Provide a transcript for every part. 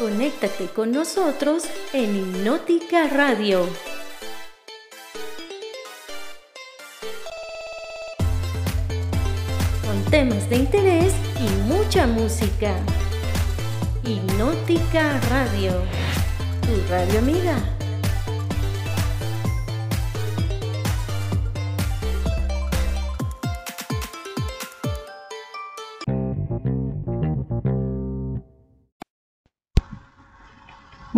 Conéctate con nosotros en Hipnótica Radio. Con temas de interés y mucha música. Hipnótica Radio. Tu radio amiga.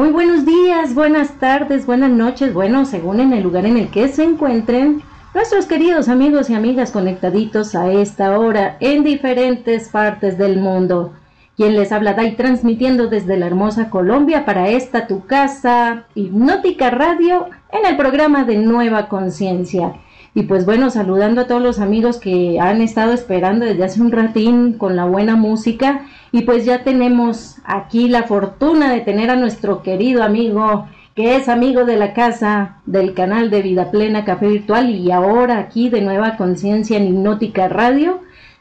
Muy buenos días, buenas tardes, buenas noches, bueno, según en el lugar en el que se encuentren nuestros queridos amigos y amigas conectaditos a esta hora en diferentes partes del mundo. Quien les habla Dai transmitiendo desde la hermosa Colombia para esta tu casa, Hipnótica Radio, en el programa de Nueva Conciencia. Y pues bueno, saludando a todos los amigos que han estado esperando desde hace un ratín con la buena música. Y pues ya tenemos aquí la fortuna de tener a nuestro querido amigo, que es amigo de la casa del canal de Vida Plena Café Virtual y ahora aquí de Nueva Conciencia en Hipnótica Radio.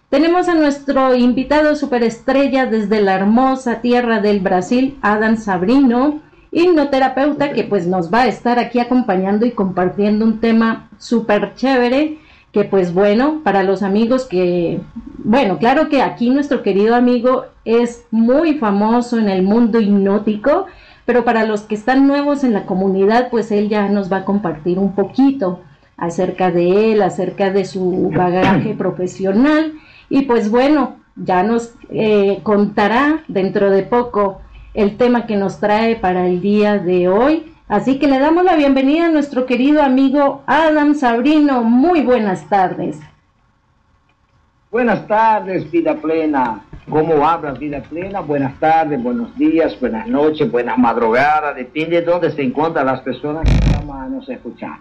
Tenemos a nuestro invitado superestrella desde la hermosa tierra del Brasil, Adam Sabrino hipnoterapeuta que pues nos va a estar aquí acompañando y compartiendo un tema súper chévere que pues bueno, para los amigos que, bueno, claro que aquí nuestro querido amigo es muy famoso en el mundo hipnótico, pero para los que están nuevos en la comunidad, pues él ya nos va a compartir un poquito acerca de él, acerca de su bagaje profesional. Y pues bueno, ya nos eh, contará dentro de poco el tema que nos trae para el día de hoy. Así que le damos la bienvenida a nuestro querido amigo Adam Sabrino. Muy buenas tardes. Buenas tardes, vida plena. ¿Cómo hablas, vida plena? Buenas tardes, buenos días, buenas noches, buenas madrugadas. Depende de dónde se encuentran las personas que van a escuchar.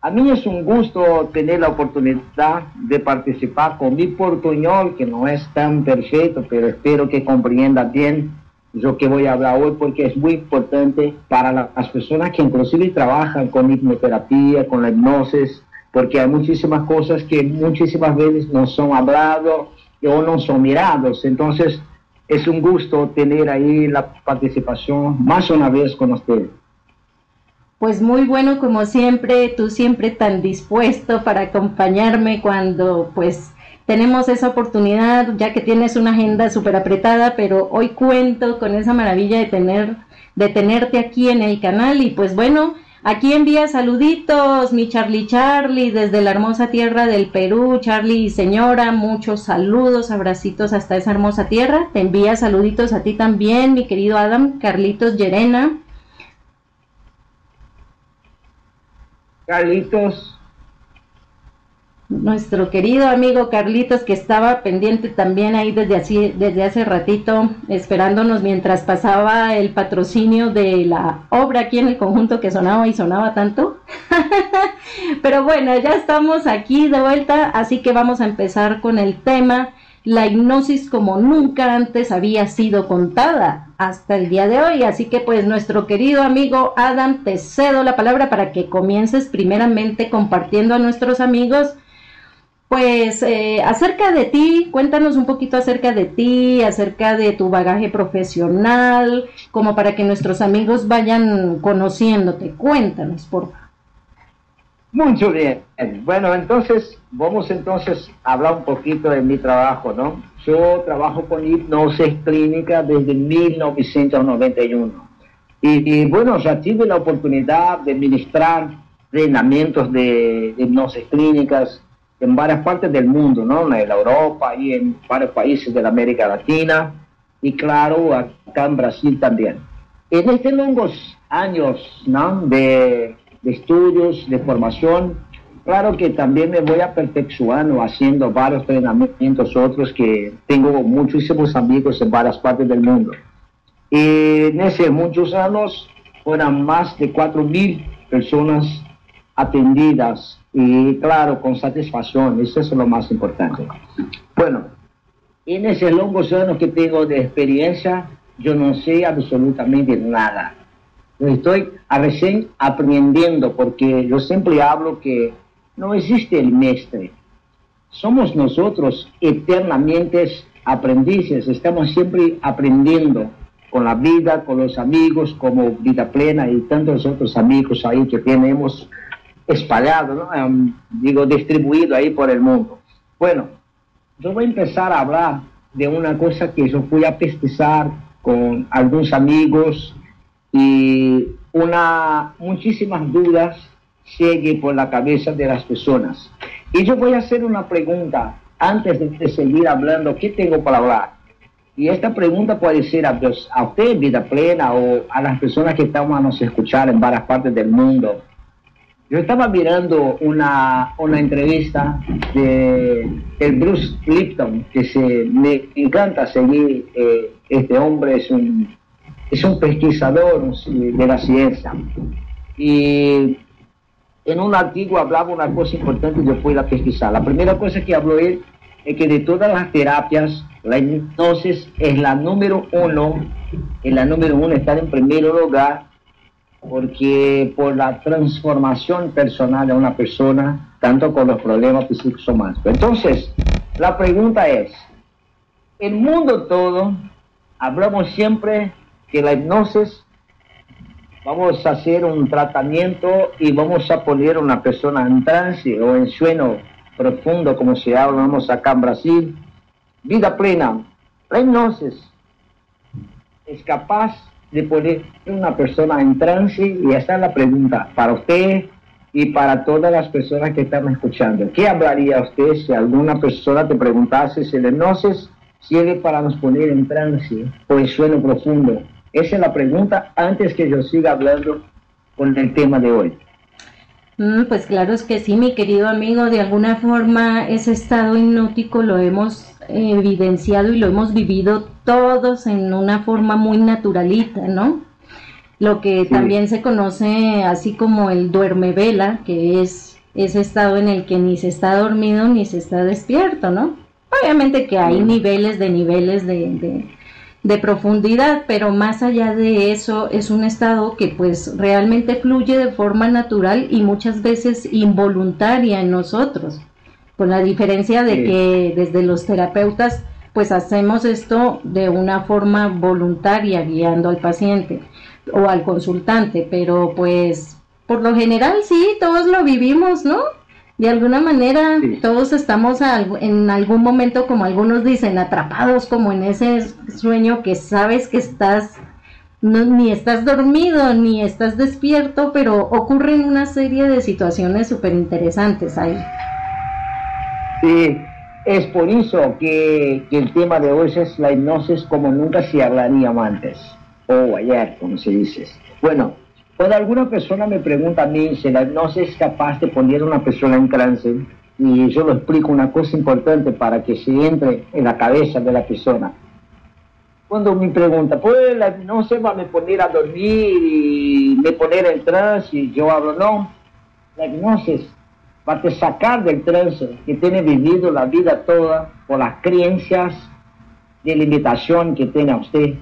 A mí es un gusto tener la oportunidad de participar con mi portuñol, que no es tan perfecto, pero espero que comprenda bien lo que voy a hablar hoy porque es muy importante para las personas que inclusive trabajan con hipnoterapia, con la hipnosis, porque hay muchísimas cosas que muchísimas veces no son hablados o no son mirados. Entonces, es un gusto tener ahí la participación más una vez con ustedes. Pues muy bueno como siempre, tú siempre tan dispuesto para acompañarme cuando pues tenemos esa oportunidad, ya que tienes una agenda súper apretada, pero hoy cuento con esa maravilla de tener, de tenerte aquí en el canal. Y pues bueno, aquí envía saluditos, mi Charlie Charlie, desde la hermosa tierra del Perú, Charlie señora, muchos saludos, abracitos hasta esa hermosa tierra. Te envía saluditos a ti también, mi querido Adam, Carlitos Llerena. Carlitos, nuestro querido amigo Carlitos que estaba pendiente también ahí desde así desde hace ratito esperándonos mientras pasaba el patrocinio de la obra aquí en el conjunto que sonaba y sonaba tanto. Pero bueno, ya estamos aquí de vuelta, así que vamos a empezar con el tema la hipnosis como nunca antes había sido contada hasta el día de hoy. Así que pues nuestro querido amigo Adam, te cedo la palabra para que comiences primeramente compartiendo a nuestros amigos pues eh, acerca de ti, cuéntanos un poquito acerca de ti, acerca de tu bagaje profesional, como para que nuestros amigos vayan conociéndote. Cuéntanos, por favor. Mucho bien. Bueno, entonces vamos entonces a hablar un poquito de mi trabajo, ¿no? Yo trabajo con hipnosis clínica desde 1991. Y, y bueno, ya tuve la oportunidad de ministrar entrenamientos de hipnosis clínicas en varias partes del mundo, ¿no? En Europa y en varios países de la América Latina y claro, acá en Brasil también. En estos longos años ¿no? de, de estudios, de formación, claro que también me voy a haciendo varios entrenamientos otros que tengo muchísimos amigos en varias partes del mundo. Y en esos muchos años fueron más de 4.000 personas atendidas y claro, con satisfacción, eso es lo más importante. Bueno, en esos longos años que tengo de experiencia, yo no sé absolutamente nada. Estoy recién aprendiendo porque yo siempre hablo que no existe el mestre. Somos nosotros eternamente aprendices, estamos siempre aprendiendo con la vida, con los amigos, como Vida Plena y tantos otros amigos ahí que tenemos espalhados, ¿no? Em, digo, distribuido ahí por el mundo. Bueno, yo voy a empezar a hablar de una cosa que yo fui a pesquisar con algunos amigos y una, muchísimas dudas sigue por la cabeza de las personas. Y yo voy a hacer una pregunta antes de, seguir hablando, ¿qué tengo para hablar? Y esta pregunta puede ser a, a usted, vida plena, o a las personas que estamos a nos escuchar en varias partes del mundo. Yo estaba mirando una, una entrevista de el Bruce Lipton, que se, me encanta seguir. Eh, este hombre es un, es un pesquisador de la ciencia. Y en un artículo hablaba una cosa importante yo fui a pesquisar. La primera cosa que habló él es que de todas las terapias, la hipnosis es la número uno, es la número uno, está en primer lugar porque por la transformación personal de una persona, tanto con los problemas psicosomáticos. Entonces, la pregunta es, el mundo todo, hablamos siempre que la hipnosis, vamos a hacer un tratamiento y vamos a poner a una persona en trance o en sueño profundo, como se hablamos acá en Brasil, vida plena. La hipnosis es capaz de poner una persona en trance y esta es la pregunta para usted y para todas las personas que están escuchando. ¿Qué hablaría usted si alguna persona te preguntase si el hipnosis sirve para nos poner en trance o en sueño profundo? Esa es la pregunta antes que yo siga hablando con el tema de hoy. Mm, pues claro es que sí, mi querido amigo, de alguna forma ese estado hipnótico lo hemos evidenciado y lo hemos vivido todos en una forma muy naturalita, ¿no? Lo que también se conoce así como el duerme vela, que es ese estado en el que ni se está dormido ni se está despierto, ¿no? Obviamente que hay niveles de niveles de, de profundidad, pero más allá de eso es un estado que pues realmente fluye de forma natural y muchas veces involuntaria en nosotros, con la diferencia de que desde los terapeutas pues hacemos esto de una forma voluntaria guiando al paciente o al consultante, pero pues por lo general sí, todos lo vivimos, ¿no? De alguna manera todos estamos en algún momento, como algunos dicen, atrapados como en ese sueño que sabes que estás, ni estás dormido, ni estás despierto, pero ocurren una serie de situaciones súper interesantes ahí. Sí, es por eso que, que, el tema de hoy es la hipnosis como nunca se hablaría antes, o ayer, como se dice. Bueno, cuando alguna persona me pregunta a mí si la hipnosis es capaz de poner a una persona en trance, y yo lo explico una cosa importante para que se entre en la cabeza de la persona. Cuando me pregunta, ¿pues la hipnosis va a poner a dormir y me poner en trance? Y yo hablo, no, la hipnosis va a sacar del trance que tiene vivido la vida toda por las creencias de limitación que tiene usted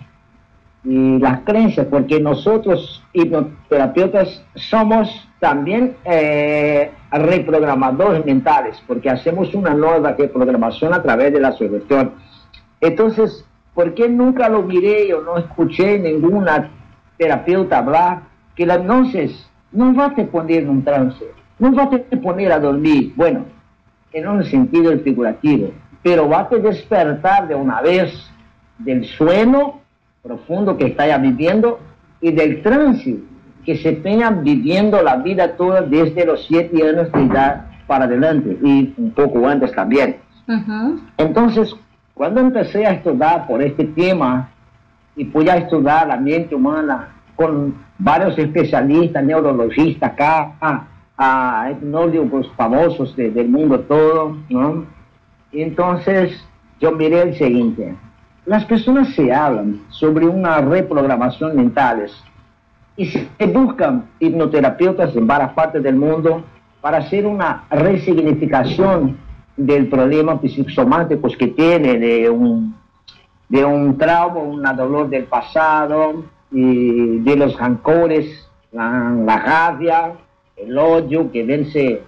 y las creencias, porque nosotros hipnoterapeutas somos también eh, reprogramadores mentales, porque hacemos una nueva reprogramación a través de la sugestión. Entonces, ¿por qué nunca lo miré o no escuché ninguna terapeuta hablar que la hipnosis no va a te poner en un trance, no va a te poner a dormir, bueno, en un sentido figurativo, pero va a te despertar de una vez del sueño profundo que está ya viviendo y del tránsito que se tenga viviendo la vida toda desde los siete años de edad para adelante y un poco antes también. Entonces, cuando empecé a estudiar por este tema y pude a estudiar la mente humana con varios especialistas, neurologistas acá, a, a etnólogos famosos del mundo todo, ¿no? entonces yo miré el siguiente, las personas se hablan sobre una reprogramación mentales y se buscan hipnoterapeutas en varias partes del mundo para hacer una resignificación del problema psicosomático que tiene de un, de un trauma, un dolor del pasado, y de los rancores, la, la rabia, el odio que vence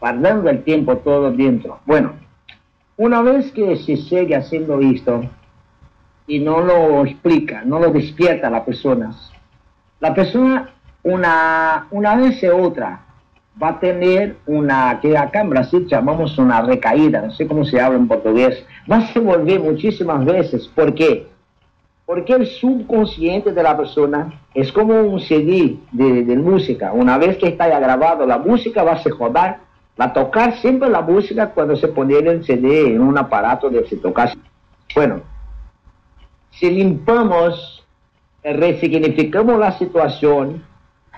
guardando el tiempo todo dentro. Bueno, una vez que se sigue haciendo esto, y no lo explica, no lo despierta a las personas, la persona una, una vez u otra va a tener una, que acá en Brasil llamamos una recaída, no sé cómo se habla en portugués, va a se volver muchísimas veces. ¿Por qué? Porque el subconsciente de la persona es como un CD de, música. Una vez que está ya grabado, la música va a se rodar, va a tocar siempre la música cuando se pone el CD en un aparato de se tocar. Bueno, si limpiamos, resignificamos la situación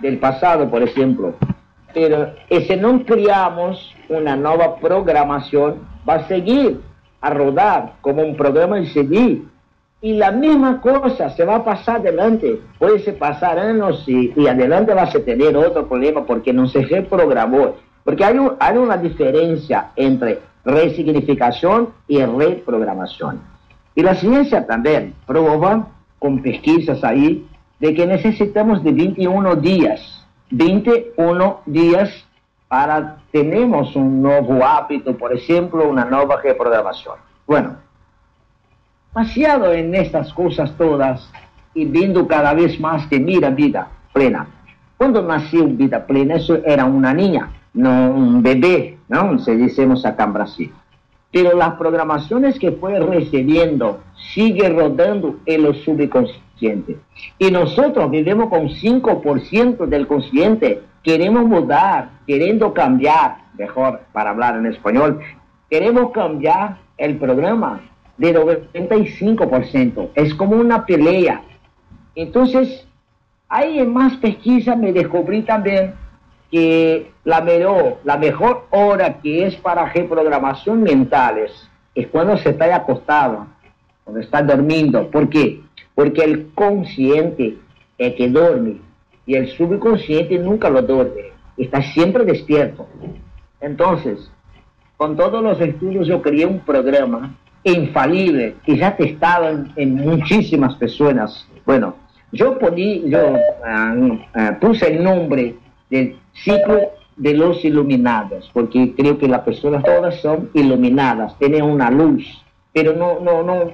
del pasado, por ejemplo, pero si no creamos una nueva programación, va a seguir a rodar como un programa de CD. Y la misma cosa se va a pasar adelante. Puede pasar años y, y adelante vas a tener otro problema porque no se reprogramó. Porque hay, hay una diferencia entre resignificación y reprogramación. Y la ciencia también prueba con pesquisas ahí de que necesitamos de 21 días 21 días para tenemos un nuevo hábito, por ejemplo, una nueva reprogramación. Bueno, paseado en estas cosas todas y viendo cada vez más que mira vida plena. Cuando nació vida plena, eso era una niña, no un bebé, ¿no? Se decimos acá en Brasil. Pero las programaciones que fue recibiendo sigue rodando en lo subconsciente y nosotros vivimos con 5% del consciente. Queremos mudar, queriendo cambiar, mejor para hablar en español, queremos cambiar el programa de 95%. Es como una pelea. Entonces, ahí en más pesquisa me descubrí también que la mejor, la mejor hora que es para reprogramación mentales es cuando se está acostado, cuando está durmiendo. ¿Por qué? Porque el consciente es que duerme y el subconsciente nunca lo duerme, está siempre despierto. Entonces, con todos los estudios yo creé un programa infalible que ya testado en, en muchísimas personas. Bueno, yo, poní, yo ah, ah, puse el nombre del ciclo de los iluminados, porque creo que las personas todas son iluminadas, tienen una luz, pero no, no, no,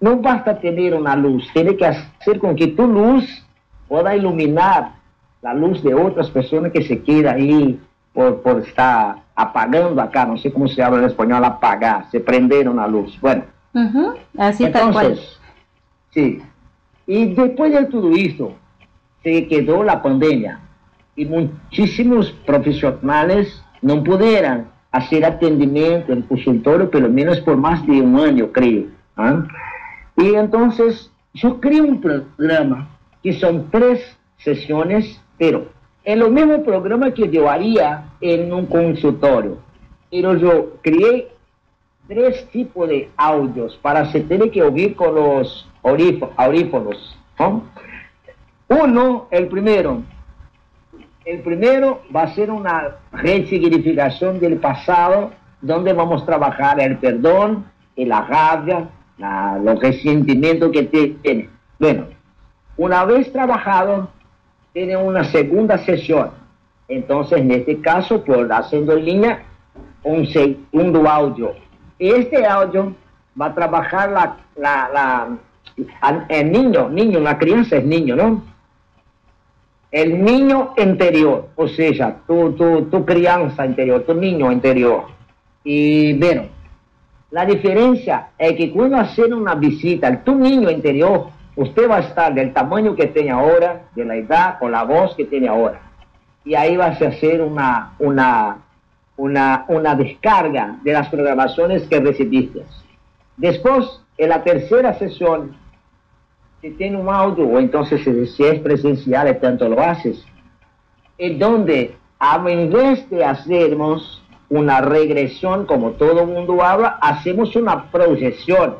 no basta tener una luz, tiene que hacer con que tu luz pueda iluminar la luz de otras personas que se queda ahí por, por estar apagando acá, no sé cómo se habla en español, apagar, se prender una luz. Bueno, así tal cual. Sí, y después de todo esto, se quedó la pandemia y muchísimos profesionales no pudieron hacer atendimiento en consultorio, pelo menos por más de un año, creo. ¿ah? Y entonces yo creé un programa que son tres sesiones, pero en lo mismo programa que yo haría en un consultorio. Pero yo creé tres tipos de audios para se tener que oír con los audífonos. Uno, el primero. El primero va a ser una resignificación del pasado, donde vamos a trabajar el perdón, la rabia, los resentimientos que tiene. Bueno, una vez trabajado, tiene una segunda sesión. Entonces, en este caso, por haciendo en línea, un segundo audio. Este audio va a trabajar el niño, niño, la crianza es niño, ¿no? El niño interior, o sea, tu, tu, tu crianza interior, tu niño interior. Y bueno, la diferencia es que cuando hacen una visita al tu niño interior, usted va a estar del tamaño que tiene ahora, de la edad, con la voz que tiene ahora. Y ahí va a hacer una, una, una, una descarga de las programaciones que recibiste. Después, en la tercera sesión, si tiene un audio, entonces si es presencial, tanto lo haces, en donde, a vez de hacernos una regresión, como todo mundo habla, hacemos una proyección.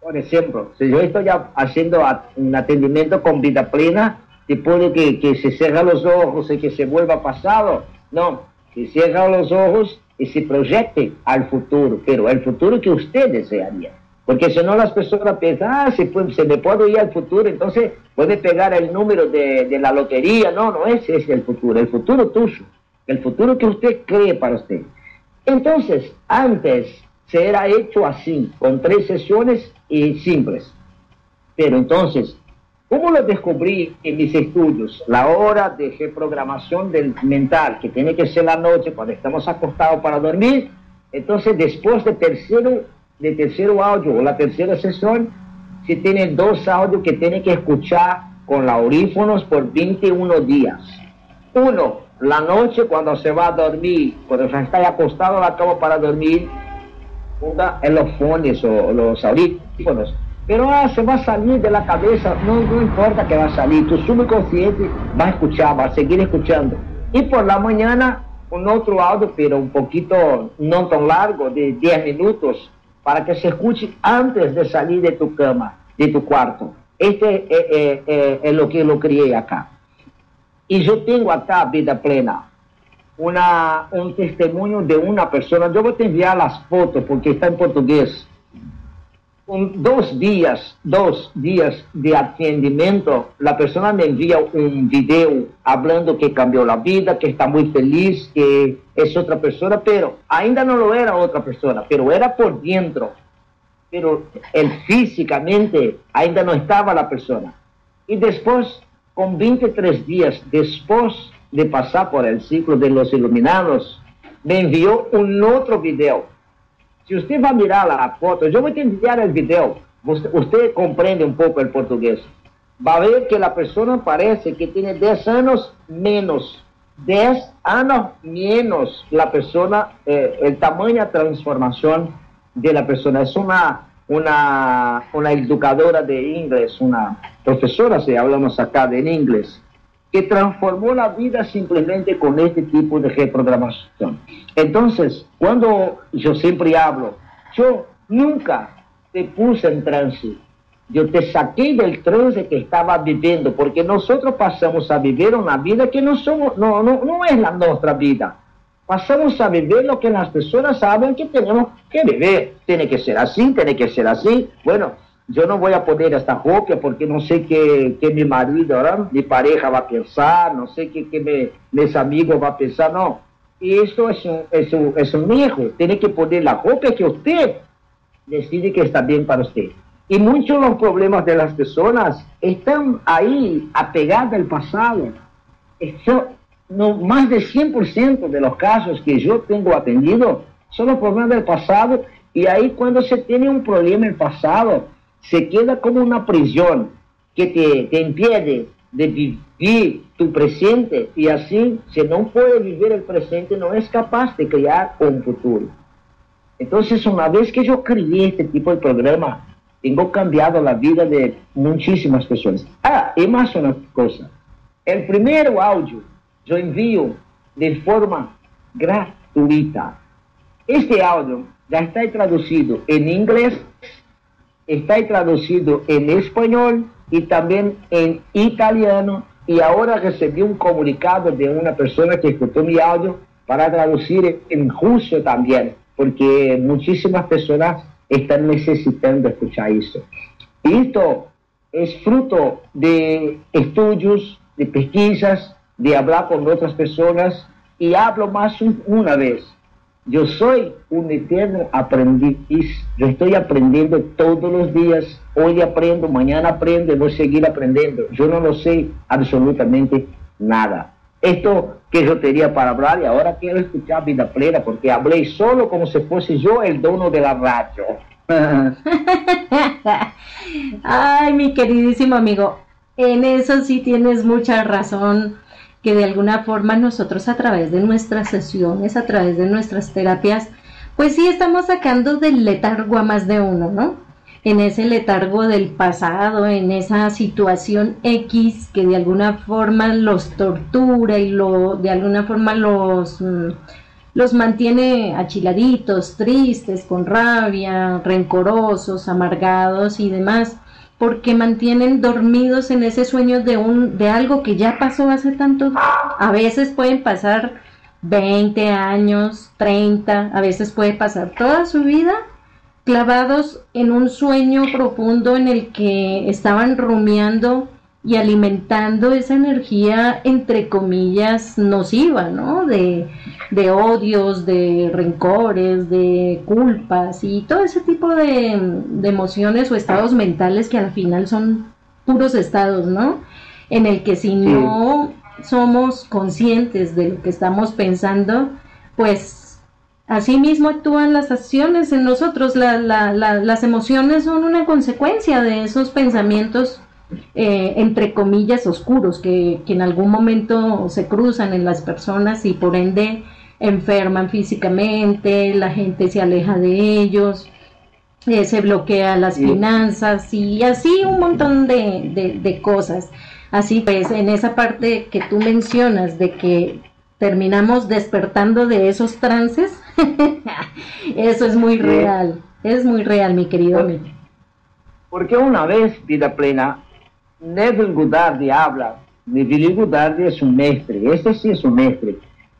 Por ejemplo, si yo estoy haciendo un atendimiento con vida plena, te puede que, que se cierra los ojos y que se vuelva pasado. No, se cierra los ojos y se proyecte al futuro, pero el futuro que usted desearía. Porque si no las personas piensan, ah, se, me puede ir al futuro, entonces puede pegar el número de, de la lotería. No, no ese es el futuro, el futuro tuyo el futuro que usted cree para usted. Entonces, antes se era hecho así, con tres sesiones y simples. Pero entonces, ¿cómo lo descubrí en mis estudios? La hora de reprogramación del mental, que tiene que ser la noche cuando estamos acostados para dormir. Entonces, después de tercero, de tercero audio o la tercera sesión, se tienen dos audios que tiene que escuchar con audífonos por 21 días. Uno, la noche cuando se va a dormir, cuando se está acostado a la cama para dormir, ponga en los fones o los audífonos. Pero ah, se va a salir de la cabeza, no, no importa que va a salir, tu subconsciente va a escuchar, va a seguir escuchando. Y por la mañana, un otro audio, pero un poquito no tan largo, de 10 minutos, para que se escuche antes de salir de tu cama, de tu cuarto. Este es, eh, eh, eh, lo que lo crié acá. Y yo tengo acá, Vida Plena, una, un testimonio de una persona. Yo voy a enviar las fotos porque está en portugués. Un, dos días, dos días de atendimiento, la persona me envía un video hablando que cambió la vida, que está muy feliz, que es otra persona, pero ainda no lo era otra persona, pero era por dentro. Pero él físicamente ainda no estaba la persona. Y después con 23 días después de pasar por el ciclo de los iluminados, me envió un otro video. Si usted va a mirar la foto, yo voy a enviar el video, usted, comprende un poco el portugués. Va a ver que la persona parece que tiene 10 años menos. 10 años menos la persona, eh, el tamaño de transformación de la persona. Es una una, una educadora de inglés, una profesora, si hablamos acá de inglés, que transformó la vida simplemente con este tipo de reprogramación. Entonces, cuando yo siempre hablo, yo nunca te puse en trance, yo te saqué del trance que estaba viviendo, porque nosotros pasamos a vivir una vida que no, somos, no, no, no es la nuestra vida pasamos a vivir lo que las personas saben que tenemos que vivir. Tiene que ser así, tiene que ser así. Bueno, yo no voy a poner esta copia porque no sé qué, mi marido, mi pareja va a pensar, no sé qué, qué mis amigos van a pensar, no. Y esto es un, es, un, es un hijo, tiene que poner la copia que usted decide que está bien para usted. Y muchos de los problemas de las personas están ahí, apegados al pasado. Esto, no, más de 100% de los casos que yo tengo atendido son los problemas del pasado y ahí cuando se tiene un problema en el pasado, se queda como una prisión que te, te impide de vivir tu presente y así, si no puede vivir el presente, no es capaz de crear un futuro. Entonces, una vez que yo creé este tipo de programa, tengo cambiado la vida de muchísimas personas. Ah, y más una cosa. El primer audio yo envío de forma gratuita. Este audio ya está traducido en inglés, está traducido en español y también en italiano. Y ahora recibí un comunicado de una persona que escuchó mi audio para traducir en ruso también, porque muchísimas personas están necesitando escuchar eso. Y esto es fruto de estudios, de pesquisas, de hablar con otras personas y hablo más una vez. Yo soy un eterno aprendiz. Yo estoy aprendiendo todos los días. Hoy aprendo, mañana aprendo, voy a seguir aprendiendo. Yo no lo sé absolutamente nada. Esto que yo tenía para hablar y ahora quiero escuchar vida plena porque hablé solo como si fuese yo el dono de la radio. Ay, mi queridísimo amigo, en eso sí tienes mucha razón que de alguna forma nosotros a través de nuestras sesiones, a través de nuestras terapias, pues sí estamos sacando del letargo a más de uno, ¿no? En ese letargo del pasado, en esa situación X que de alguna forma los tortura y lo, de alguna forma los, mm, los mantiene achiladitos, tristes, con rabia, rencorosos, amargados y demás porque mantienen dormidos en ese sueño de un de algo que ya pasó hace tanto. A veces pueden pasar 20 años, 30, a veces puede pasar toda su vida clavados en un sueño profundo en el que estaban rumiando y alimentando esa energía entre comillas nociva, ¿no? De, de odios, de rencores, de culpas y todo ese tipo de, emociones o estados mentales que al final son puros estados, ¿no? En el que si no somos conscientes de lo que estamos pensando, pues así mismo actúan las acciones en nosotros, las emociones son una consecuencia de esos pensamientos eh, entre comillas oscuros que, en algún momento se cruzan en las personas y por ende enferman físicamente, la gente se aleja de ellos, eh, se bloquea las finanzas y así un montón de, de cosas. Así pues, en esa parte que tú mencionas de que terminamos despertando de esos trances, eso es muy real, es muy real, mi querido amigo. Porque una vez, vida plena, Neville Goddard habla, Neville Goddard es un maestro, este sí es un maestro,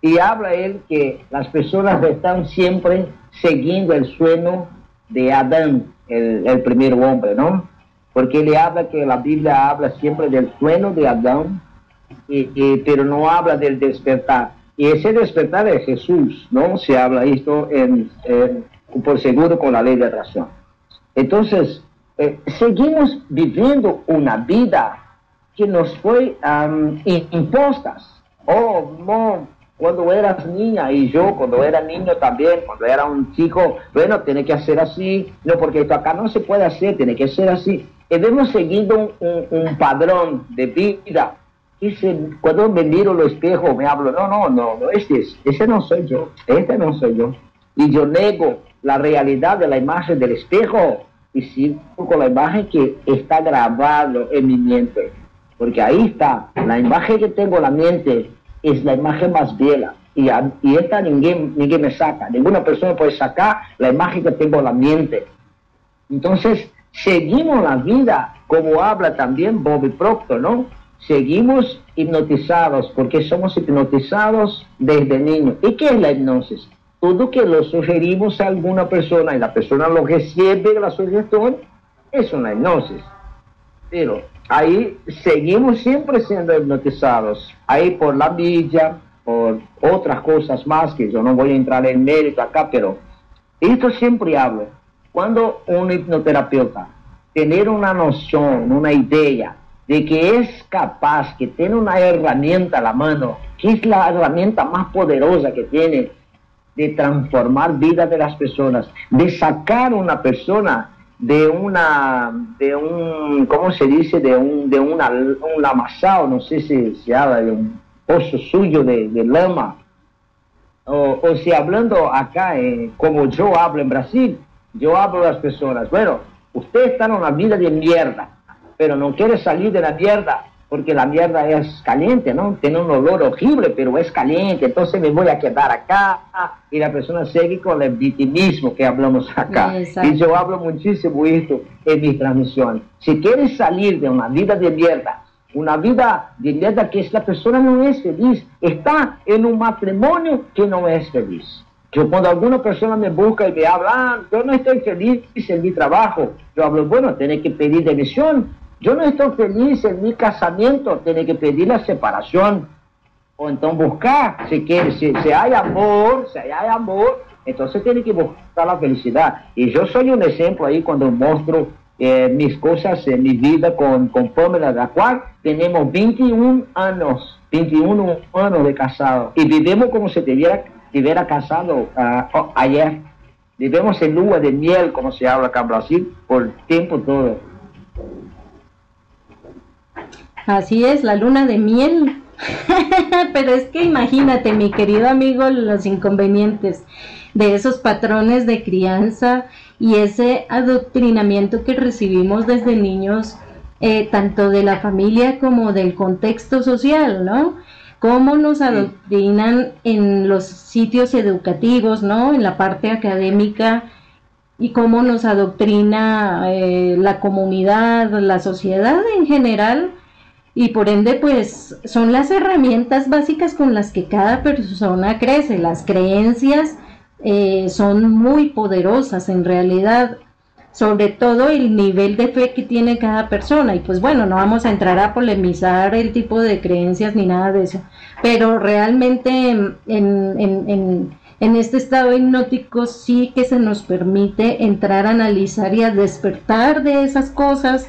y habla él que las personas están siempre siguiendo el sueño de Adán, el, el primer hombre, ¿no? Porque él habla que la Biblia habla siempre del sueño de Adán, y, pero no habla del despertar. Y ese despertar es Jesús, ¿no? Se habla esto en, por seguro con la ley de atracción. Entonces, eh, seguimos viviendo una vida que nos fue impuesta. Oh, no, cuando eras niña y yo cuando era niño también, cuando era un chico, bueno, tiene que hacer así, no, porque esto acá no se puede hacer, tiene que ser así. Hemos seguido un, un, padrón de vida. Y cuando me miro al espejo, me hablo, no, no, no, no, este, es, ese no soy yo, este no soy yo. Y yo nego la realidad de la imagen del espejo y sigo con la imagen que está grabado en mi mente. Porque ahí está, la imagen que tengo en la mente es la imagen más bella. Y, y esta ninguém me saca. Ninguna persona puede sacar la imagen que tengo en la mente. Entonces, seguimos la vida, como habla también Bobby Proctor, ¿no? Seguimos hipnotizados porque somos hipnotizados desde niños. ¿Y qué es la hipnosis? Todo que lo sugerimos a alguna persona y la persona lo recibe la sugestión, es una hipnosis. Pero ahí seguimos siempre siendo hipnotizados, ahí por la villa, por otras cosas más que yo no voy a entrar en mérito acá, pero esto siempre hablo. Cuando un hipnoterapeuta tiene una noción, una idea de que es capaz, que tiene una herramienta a la mano, que es la herramienta más poderosa que tiene, de transformar vida de las personas, de sacar una persona de una, de un, ¿cómo se dice? De un, de una, un lamasao, no sé si se habla de un pozo suyo de, lama, o, o, si hablando acá, eh, como yo hablo en Brasil, yo hablo a las personas, bueno, usted está en una vida de mierda, pero no quiere salir de la mierda, porque la mierda es caliente, ¿no? Tiene un olor horrible, pero es caliente, entonces me voy a quedar acá y la persona sigue con el victimismo que hablamos acá. Y yo hablo muchísimo esto en mi transmisión. Si quieres salir de una vida de mierda, una vida de mierda que esta persona no es feliz, está en un matrimonio que no es feliz. Yo cuando alguna persona me busca y me habla, ah, yo no estoy feliz en mi trabajo, yo hablo, bueno, tiene que pedir demisión, yo no estoy feliz en mi casamiento, tiene que pedir la separación. O entonces buscar, si, quiere, si, hay amor, si hay amor, entonces tiene que buscar la felicidad. Y yo soy un ejemplo ahí cuando muestro eh, mis cosas en mi vida con, con Pamela, la cual tenemos 21 años, 21 años de casado. Y vivimos como si tuviera, tuviera casado uh, ayer. Vivimos en luna de miel, como se habla acá en Brasil, por tiempo todo. Así es, la luna de miel. Pero es que imagínate, mi querido amigo, los inconvenientes de esos patrones de crianza y ese adoctrinamiento que recibimos desde niños, eh, tanto de la familia como del contexto social, ¿no? Cómo nos adoctrinan en los sitios educativos, ¿no? En la parte académica y cómo nos adoctrina eh, la comunidad, la sociedad en general y por ende pues son las herramientas básicas con las que cada persona crece. Las creencias eh, son muy poderosas en realidad. sobre todo el nivel de fe que tiene cada persona. Y pues bueno, no vamos a entrar a polemizar el tipo de creencias ni nada de eso, pero realmente en, en, en, este estado hipnótico sí que se nos permite entrar a analizar y a despertar de esas cosas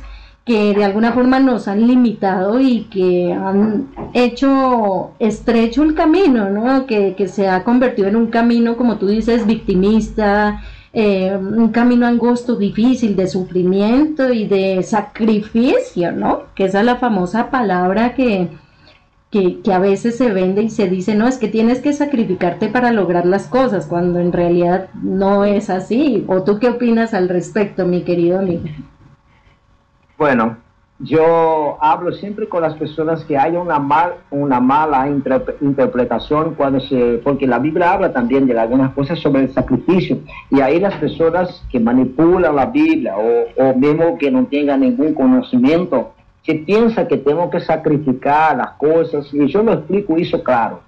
que de alguna forma nos han limitado y que han hecho estrecho el camino, ¿no? Que, que se ha convertido en un camino, como tú dices, victimista, eh, un camino angosto, difícil, de sufrimiento y de sacrificio, ¿no? Que esa es la famosa palabra que, que, que, a veces se vende y se dice, no, es que tienes que sacrificarte para lograr las cosas, cuando en realidad no es así. ¿O tú qué opinas al respecto, mi querido amigo? Bueno, yo hablo siempre con las personas que hay una, mal, una mala interpretación cuando se, porque la Biblia habla también de algunas cosas sobre el sacrificio y ahí las personas que manipulan la Biblia o, o mismo que no tengan ningún conocimiento, se piensa que tengo que sacrificar las cosas y yo lo explico eso claro.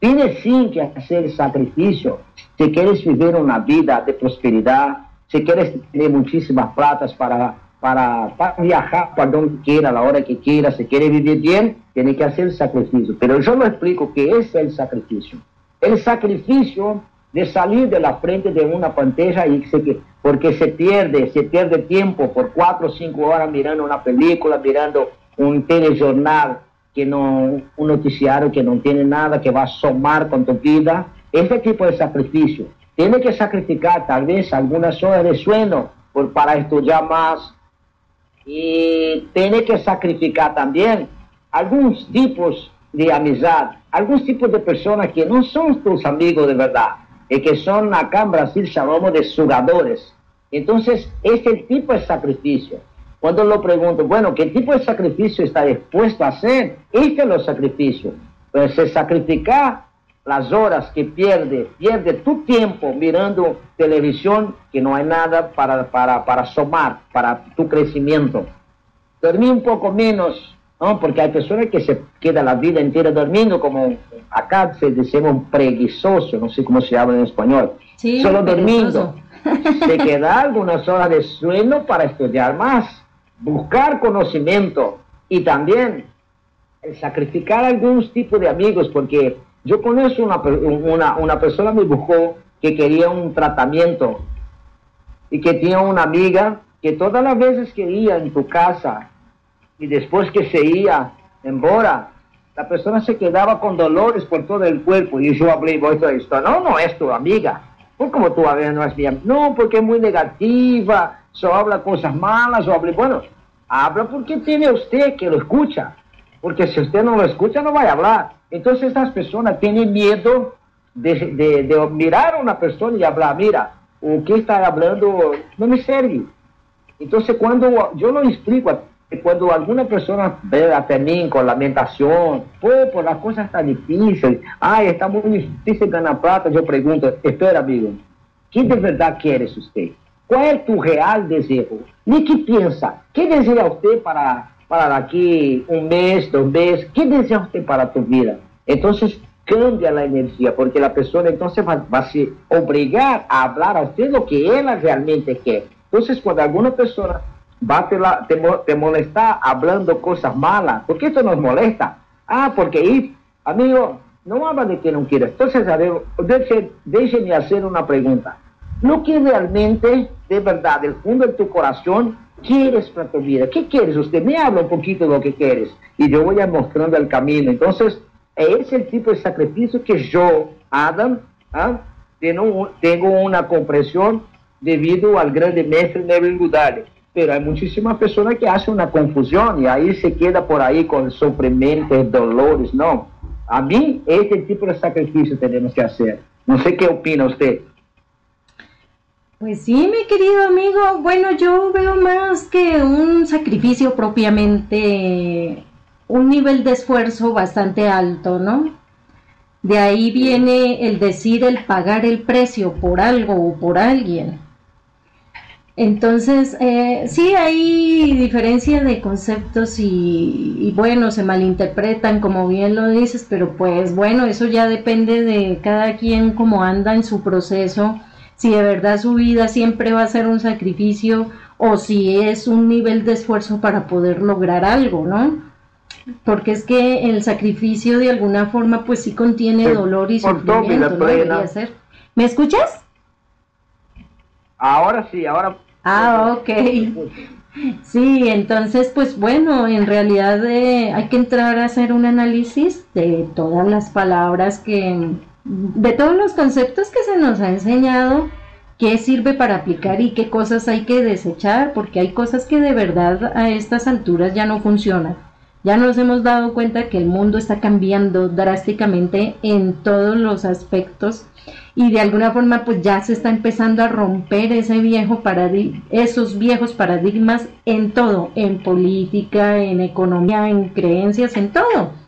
Tienes sí que hacer sacrificio si quieres vivir una vida de prosperidad, si quieres tener muchísimas platas para para, viajar para donde quiera, a la hora que quiera, si quiere vivir bien, tiene que hacer sacrificio. Pero yo lo explico que ese es el sacrificio. El sacrificio de salir de la frente de una pantalla y se, porque se pierde, se pierde tiempo por cuatro o cinco horas mirando una película, mirando un telejornal que no, un noticiario que no tiene nada, que va a asomar con tu vida. Ese tipo de sacrificio. Tiene que sacrificar tal vez algunas horas de sueño por, para estudiar más, y tiene que sacrificar también algunos tipos de amistad, algunos tipos de personas que no son tus amigos de verdad, y que son acá en Brasil llamamos de sugadores. Entonces, este tipo de sacrificio. Cuando lo pregunto, bueno, ¿qué tipo de sacrificio está dispuesto a hacer? Este es el sacrificio. Pues se sacrificar las horas que pierde, pierde tu tiempo mirando televisión, que no hay nada para, para, para asomar, para tu crecimiento. Dormir un poco menos, ¿no? porque hay personas que se quedan la vida entera durmiendo, como acá se decimos preguizoso, no sé cómo se habla en español, solo durmiendo. Se queda algunas horas de sueño para estudiar más, buscar conocimiento y también sacrificar algún tipo de amigos, porque yo conozco una, una, una persona me buscó que quería un tratamiento y que tenía una amiga que todas las veces que iba en tu casa y después que se iba embora, la persona se quedaba con dolores por todo el cuerpo. Y yo hablé de esto, no, no es tu amiga, pues como tú no es mi no, porque es muy negativa, solo habla cosas malas, o habla, bueno, habla porque tiene usted que lo escucha, porque si usted no lo escucha no va a hablar. Entonces estas personas tienen miedo de, mirar a una persona y hablar, mira, o que está hablando no me sirve. Entonces cuando yo lo explico, cuando alguna persona ve a mí con lamentación, pues por las cosas están difíciles, ay, está muy difícil ganar plata, yo pregunto, espera amigo, ¿qué de verdad quieres usted? ¿Cuál es tu real deseo? ¿Ni qué piensa? ¿Qué desea usted para para aquí un mes, dos meses, ¿qué desea usted para tu vida? Entonces cambia la energía, porque la persona entonces va, a se obligar a hablar a usted lo que ella realmente quiere. Entonces cuando alguna persona va a te, te, te molestar hablando cosas malas, porque esto nos molesta. Ah, porque ahí, amigo, no habla de que no quiere. Entonces, déjeme hacer una pregunta. Lo que realmente, de verdad, del fondo de tu corazón, quieres para tu vida? ¿Qué quieres usted? Me habla un poquito de lo que quieres y yo voy a mostrando el camino. Entonces, ese es el tipo de sacrificio que yo, Adam, ¿ah? tengo, tengo, una comprensión debido al grande mestre Neville Goddard. Pero hay muchísimas personas que hacen una confusión y ahí se queda por ahí con sufrimientos, dolores. No, a mí este tipo de sacrificio tenemos que hacer. No sé qué opina usted. Pues sí, mi querido amigo. Bueno, yo veo más que un sacrificio propiamente, un nivel de esfuerzo bastante alto, ¿no? De ahí viene el decir, el pagar el precio por algo o por alguien. Entonces, eh, sí hay diferencia de conceptos y, y, bueno, se malinterpretan, como bien lo dices, pero pues bueno, eso ya depende de cada quien cómo anda en su proceso si de verdad su vida siempre va a ser un sacrificio o si es un nivel de esfuerzo para poder lograr algo, ¿no? Porque es que el sacrificio de alguna forma pues sí contiene dolor y sufrimiento, ¿no? ser. ¿Me escuchas? Ahora sí, ahora. Ah, ok. Sí, entonces, pues bueno, en realidad eh, hay que entrar a hacer un análisis de todas las palabras que, de todos los conceptos que se nos ha enseñado, qué sirve para aplicar y qué cosas hay que desechar, porque hay cosas que de verdad a estas alturas ya no funcionan. Ya nos hemos dado cuenta que el mundo está cambiando drásticamente en todos los aspectos y de alguna forma pues ya se está empezando a romper ese viejo esos viejos paradigmas en todo, en política, en economía, en creencias, en todo.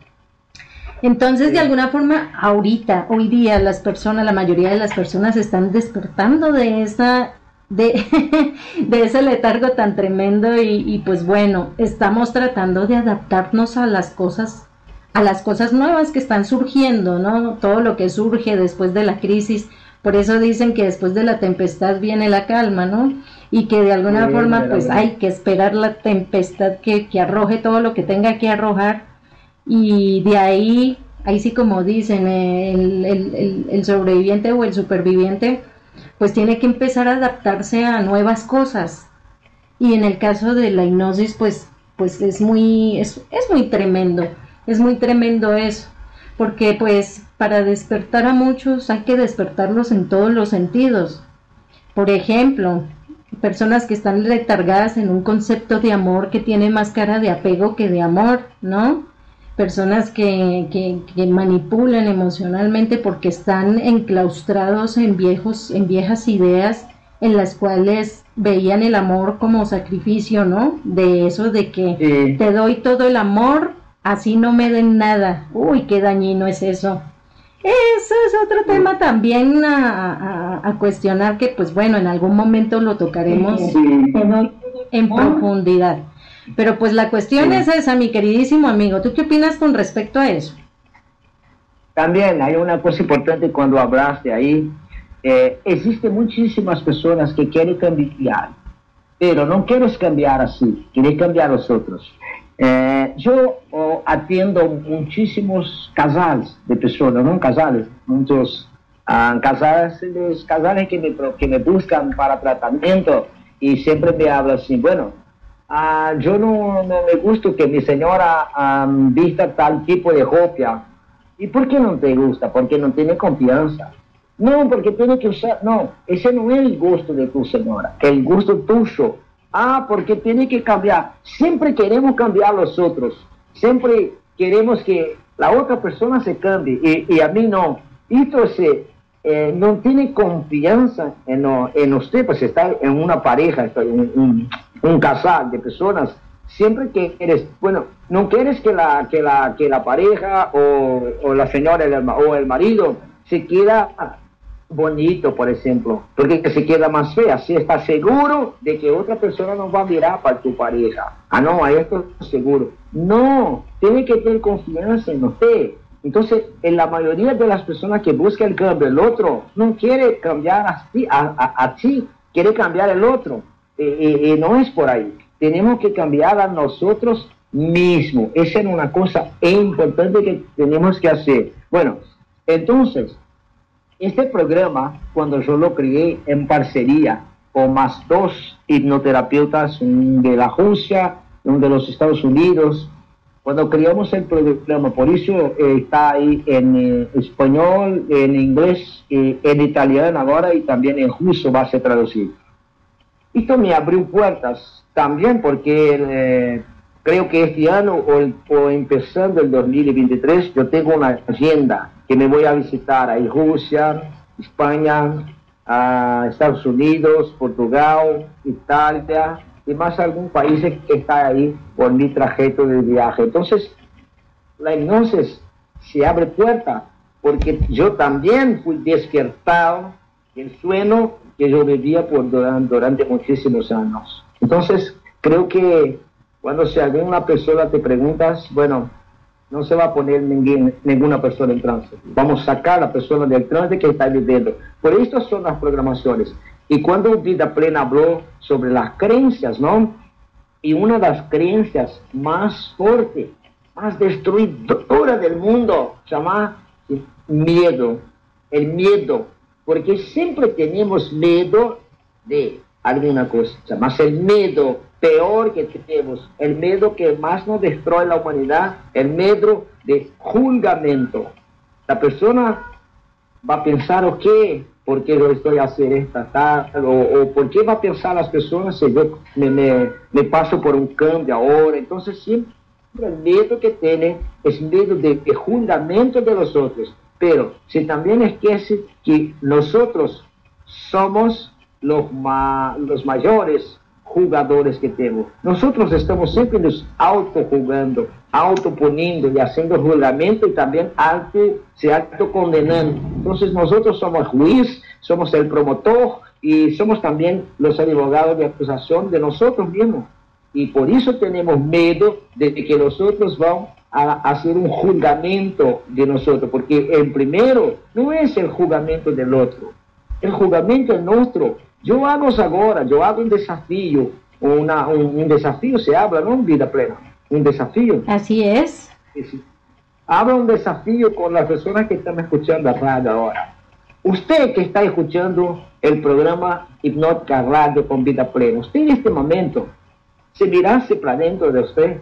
Entonces, de alguna forma, ahorita, hoy día, las personas, la mayoría de las personas están despertando de esa, de, de ese letargo tan tremendo y, y, pues bueno, estamos tratando de adaptarnos a las cosas a las cosas nuevas que están surgiendo, ¿no? Todo lo que surge después de la crisis. Por eso dicen que después de la tempestad viene la calma, ¿no? Y que de alguna forma pues hay que esperar la tempestad que, que arroje todo lo que tenga que arrojar y de ahí, ahí sí como dicen, el, el, el, sobreviviente o el superviviente pues tiene que empezar a adaptarse a nuevas cosas. Y en el caso de la hipnosis pues, pues es muy, es, es muy tremendo es muy tremendo eso, porque pues para despertar a muchos hay que despertarlos en todos los sentidos. Por ejemplo, personas que están retargadas en un concepto de amor que tiene más cara de apego que de amor, ¿no? Personas que, que, que manipulan emocionalmente porque están enclaustrados en viejos, en viejas ideas en las cuales veían el amor como sacrificio, ¿no? De eso de que te doy todo el amor así no me den nada. Uy, qué dañino es eso. Eso es otro tema también a, cuestionar que, pues bueno, en algún momento lo tocaremos en profundidad. Pero pues la cuestión es esa, mi queridísimo amigo. ¿Tú qué opinas con respecto a eso? También hay una cosa importante cuando hablaste ahí. Eh, existen muchísimas personas que quieren cambiar, pero no quieres cambiar así, quieres cambiar a los otros. Eh, yo oh, atiendo muchísimos casales de personas, no casales, muchos uh, casales, casales que me, que me buscan para tratamiento y siempre me hablan así, bueno, uh, yo no, me gusta que mi señora um, vista tal tipo de ropa. ¿Y por qué no te gusta? Porque no tiene confianza. No, porque tiene que usar, no, ese no es el gusto de tu señora, el gusto tuyo Ah, porque tiene que cambiar. Siempre queremos cambiar a los otros. Siempre queremos que la otra persona se cambie y, a mí no. Entonces, eh, no tiene confianza en, en, usted, pues está en una pareja, en un, un, casal de personas. Siempre que eres, bueno, no quieres que la, que la, que la pareja o, o la señora o el marido se quiera bonito, por ejemplo, porque se queda más fea. Si está seguro de que otra persona no va a mirar para tu pareja. Ah, no, a esto seguro. No, tiene que tener confianza en usted. Entonces, en la mayoría de las personas que buscan el cambio, el otro no quiere cambiar a ti, a, ti quiere cambiar el otro. Eh, eh, eh, no es por ahí. Tenemos que cambiar a nosotros mismos. Esa es una cosa importante que tenemos que hacer. Bueno, entonces, este programa, cuando yo lo creé en parcería con más dos hipnoterapeutas de la Rusia, de los Estados Unidos, cuando creamos el programa, por eso eh, está ahí en español, en inglés, eh, en italiano ahora y también en ruso va a ser traducido. Esto me abrió puertas también porque creo que este año o, empezando el 2023 yo tengo una agenda que me voy a visitar ahí Rusia, España, Estados Unidos, Portugal, Italia y más algún país que está ahí por mi trayecto de viaje. Entonces, hipnosis se abre puerta porque yo también fui despertado del sueño que yo vivía por durante, durante muchísimos años. Entonces, creo que cuando si alguna persona te preguntas, bueno, no se va a poner ninguna persona en trance. Vamos a sacar a la persona del trance que está viviendo. Por esto son las programaciones. Y cuando Vida Plena habló sobre las creencias, ¿no? Y una de las creencias más fuertes, más destruidoras del mundo, se llama miedo. El miedo. Porque siempre tenemos miedo de alguna cosa. Más el miedo peor que tenemos, el miedo que más nos destruye la humanidad, el miedo de juzgamiento. La persona va a pensar, ok, ¿por qué estoy haciendo esta tal? O, ¿por qué va a pensar las personas si yo me, paso por un cambio ahora? Entonces siempre el miedo que tiene es miedo de, de juzgamiento de los otros. Pero si también esquece que nosotros somos los, los mayores jugadores que tenemos. Nosotros estamos siempre nos auto-jugando, auto-poniendo y haciendo julgamento y también auto, se auto-condenando. Entonces nosotros somos juez, somos el promotor y somos también los abogados de acusación de nosotros mismos. Y por eso tenemos miedo de que los otros van a hacer un juzgamiento de nosotros, porque el primero no es el juzgamiento del otro, el juzgamiento es nuestro, yo hago ahora, yo hago un desafío, una, un, desafío se habla, ¿no? Vida plena, un desafío. Así es. Habla un desafío con las personas que están escuchando a radio ahora. Usted que está escuchando el programa Hipnótica Radio con Vida Plena, usted en este momento se mirase para dentro de usted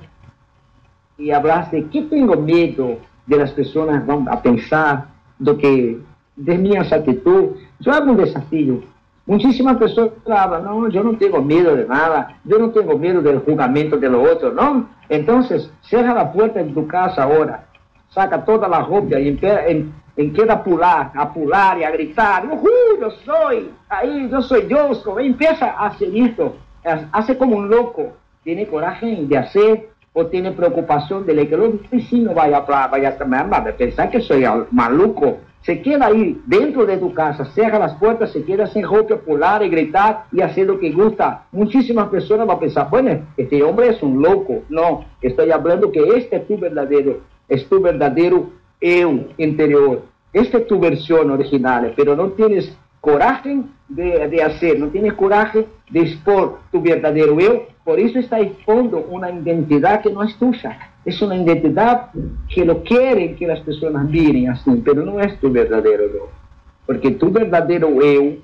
y hablase, ¿qué tengo miedo de las personas van a pensar de que de mi actitud? Yo hago un desafío. Muchísimas personas hablan, no, yo no tengo miedo de nada, yo no tengo miedo del juzgamiento de los otros, ¿no? Entonces, cierra la puerta en tu casa ahora, saca toda la ropa y empieza a pular, a pular y a gritar, yo soy, ahí, yo soy Dios, empieza a hacer esto, hace como un loco, tiene coraje de hacer o tiene preocupación de que los vecinos vaya a vaya a pensar que soy maluco, se queda ahí dentro de tu casa, cierra las puertas, se queda sin ropa, polar y gritar y hacer lo que gusta. Muchísimas personas van a pensar, bueno, este hombre es un loco. No, estoy hablando que este es tu verdadero, es tu verdadero eu interior. Esta es tu versión original, pero no tienes coraje de, de hacer, no tienes coraje de expor tu verdadero eu, por eso está expondo una identidad que no es tuya es una identidad que lo quieren que las personas miren así, pero no es tu verdadero yo. Porque tu verdadero yo,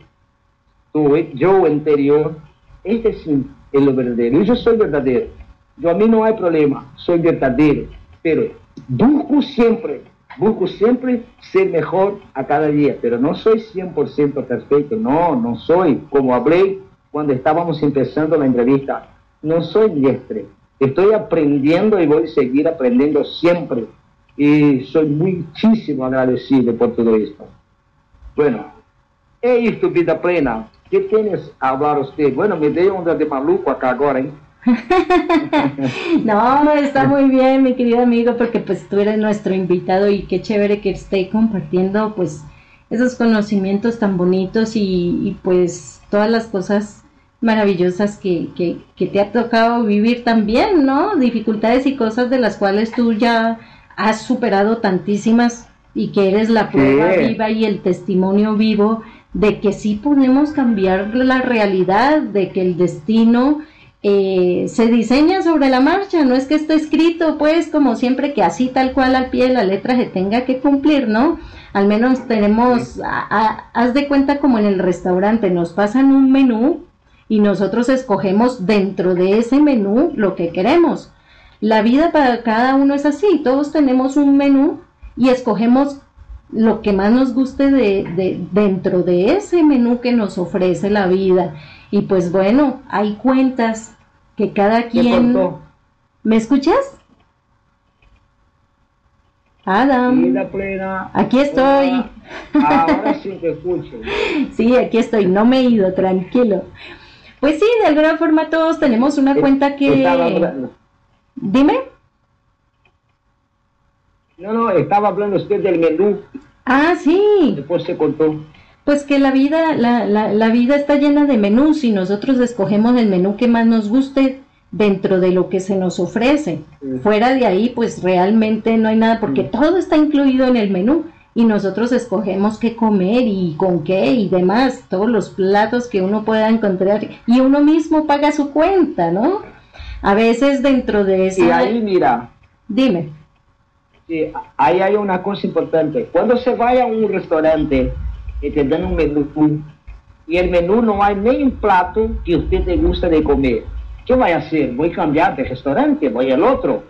tu yo interior, este sí es lo verdadero. Yo soy verdadero. Yo a mí no hay problema, soy verdadero. Pero busco siempre, busco siempre ser mejor a cada día, pero no soy 100% perfecto. No, no soy. Como hablé cuando estábamos empezando la entrevista, no soy diestre Estoy aprendiendo y voy a seguir aprendiendo siempre. Y soy muchísimo agradecido por todo esto. Bueno, es esto, vida plena. ¿Qué tienes a hablar usted? Bueno, me dio onda de maluco acá ahora, ¿eh? no, está muy bien, mi querido amigo, porque pues tú eres nuestro invitado y qué chévere que esté compartiendo pues esos conocimientos tan bonitos y, y pues todas las cosas maravillosas que, que, te ha tocado vivir también, ¿no? Dificultades y cosas de las cuales tú ya has superado tantísimas y que eres la prueba viva y el testimonio vivo de que sí podemos cambiar la realidad, de que el destino eh, se diseña sobre la marcha, no es que esté escrito, pues como siempre que así tal cual al pie de la letra se tenga que cumplir, ¿no? Al menos tenemos, haz de cuenta como en el restaurante, nos pasan un menú y nosotros escogemos dentro de ese menú lo que queremos. La vida para cada uno es así, todos tenemos un menú y escogemos lo que más nos guste de, dentro de ese menú que nos ofrece la vida. Y pues bueno, hay cuentas que cada quien... ¿Me escuchas? Adam. Aquí estoy. Ahora sí te escucho. sí, aquí estoy, no me he ido, tranquilo. Pues sí, de alguna forma todos tenemos una cuenta que... Dime. No, no, estaba hablando usted del menú. Ah, sí. Después se contó. Pues que la vida, la, la, la vida está llena de menús y nosotros escogemos el menú que más nos guste dentro de lo que se nos ofrece. Fuera de ahí, pues realmente no hay nada, porque todo está incluido en el menú y nosotros escogemos qué comer y con qué y demás, todos los platos que uno pueda encontrar y uno mismo paga su cuenta, ¿no? A veces dentro de eso... Y ahí mira. Dime. Sí, ahí hay una cosa importante. Cuando se vaya a un restaurante y te dan un menú y el menú no hay ni un plato que usted te gusta de comer, ¿qué voy a hacer? Voy a cambiar de restaurante, voy al otro.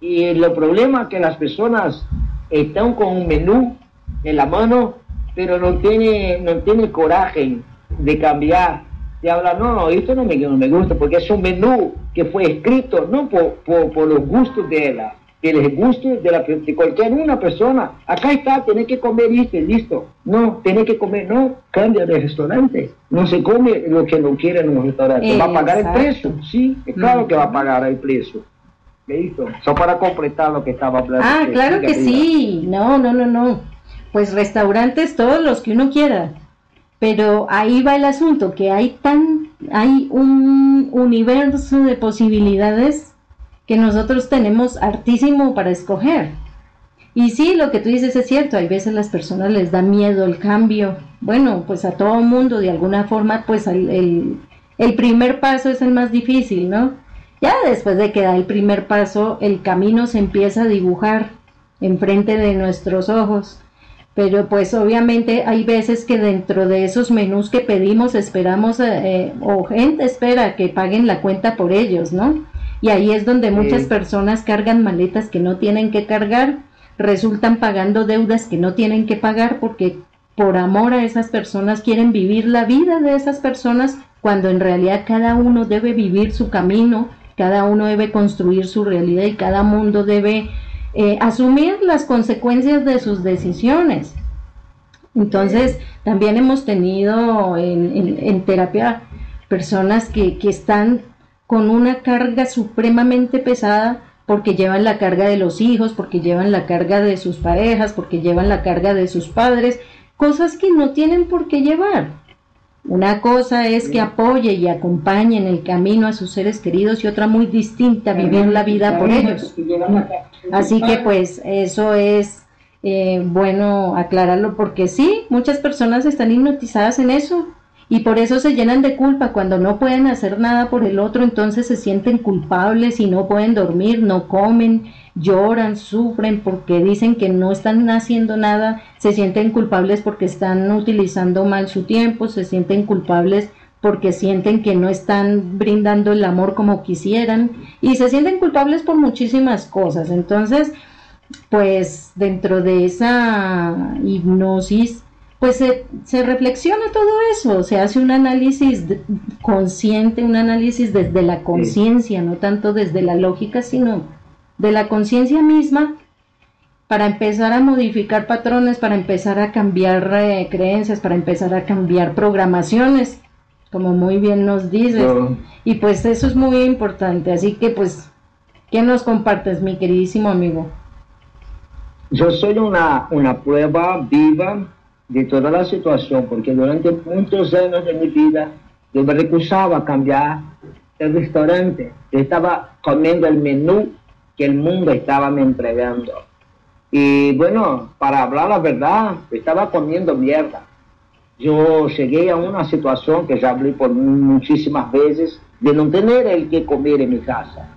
Y el problema es que las personas están con un menú en la mano, pero no tiene, no tiene coraje de cambiar. De hablar, no, no, esto no me, no me gusta, porque es un menú que fue escrito no por, por, los gustos de ella, el gusto de, la, de cualquier una persona. Acá está, tiene que comer esto, listo. No, tiene que comer, no, cambia de restaurante. No se come lo que no quiere en un restaurante. va a pagar el precio, sí, es claro que va a pagar el precio. Listo. Son para completar lo que estaba hablando. Ah, claro que sí. No, no, no, no. Pues restaurantes todos los que uno quiera. Pero ahí va el asunto, que hay tan, hay un universo de posibilidades que nosotros tenemos hartísimo para escoger. Y sí, lo que tú dices es cierto, hay veces las personas les da miedo el cambio. Bueno, pues a todo mundo de alguna forma, pues el, el primer paso es el más difícil, ¿no? Ya después de que da el primer paso, el camino se empieza a dibujar enfrente de nuestros ojos. Pero pues obviamente hay veces que dentro de esos menús que pedimos esperamos eh, eh, o gente espera que paguen la cuenta por ellos, ¿no? Y ahí es donde muchas personas cargan maletas que no tienen que cargar, resultan pagando deudas que no tienen que pagar porque por amor a esas personas quieren vivir la vida de esas personas cuando en realidad cada uno debe vivir su camino cada uno debe construir su realidad y cada mundo debe eh, asumir las consecuencias de sus decisiones. Entonces, también hemos tenido en, terapia personas que, que están con una carga supremamente pesada porque llevan la carga de los hijos, porque llevan la carga de sus parejas, porque llevan la carga de sus padres, cosas que no tienen por qué llevar. Una cosa es que apoye y acompañe en el camino a sus seres queridos y otra muy distinta, vivir la vida por ellos. Así que pues eso es eh, bueno aclararlo porque sí, muchas personas están hipnotizadas en eso y por eso se llenan de culpa cuando no pueden hacer nada por el otro, entonces se sienten culpables y no pueden dormir, no comen, lloran, sufren porque dicen que no están haciendo nada, se sienten culpables porque están utilizando mal su tiempo, se sienten culpables porque sienten que no están brindando el amor como quisieran y se sienten culpables por muchísimas cosas. Entonces, pues dentro de esa hipnosis, pues se, se, reflexiona todo eso, se hace un análisis consciente, un análisis desde la conciencia, no tanto desde la lógica, sino de la conciencia misma para empezar a modificar patrones, para empezar a cambiar eh, creencias, para empezar a cambiar programaciones, como muy bien nos dices. Y pues eso es muy importante. Así que pues, ¿qué nos compartes, mi queridísimo amigo? Yo soy una, una prueba viva de toda la situación, porque durante muchos años de mi vida yo me recusaba a cambiar el restaurante. Estaba comiendo el menú que el mundo estaba me entregando. Y bueno, para hablar la verdad, estaba comiendo mierda. Yo llegué a una situación que ya hablé por muchísimas veces de no tener el que comer en mi casa.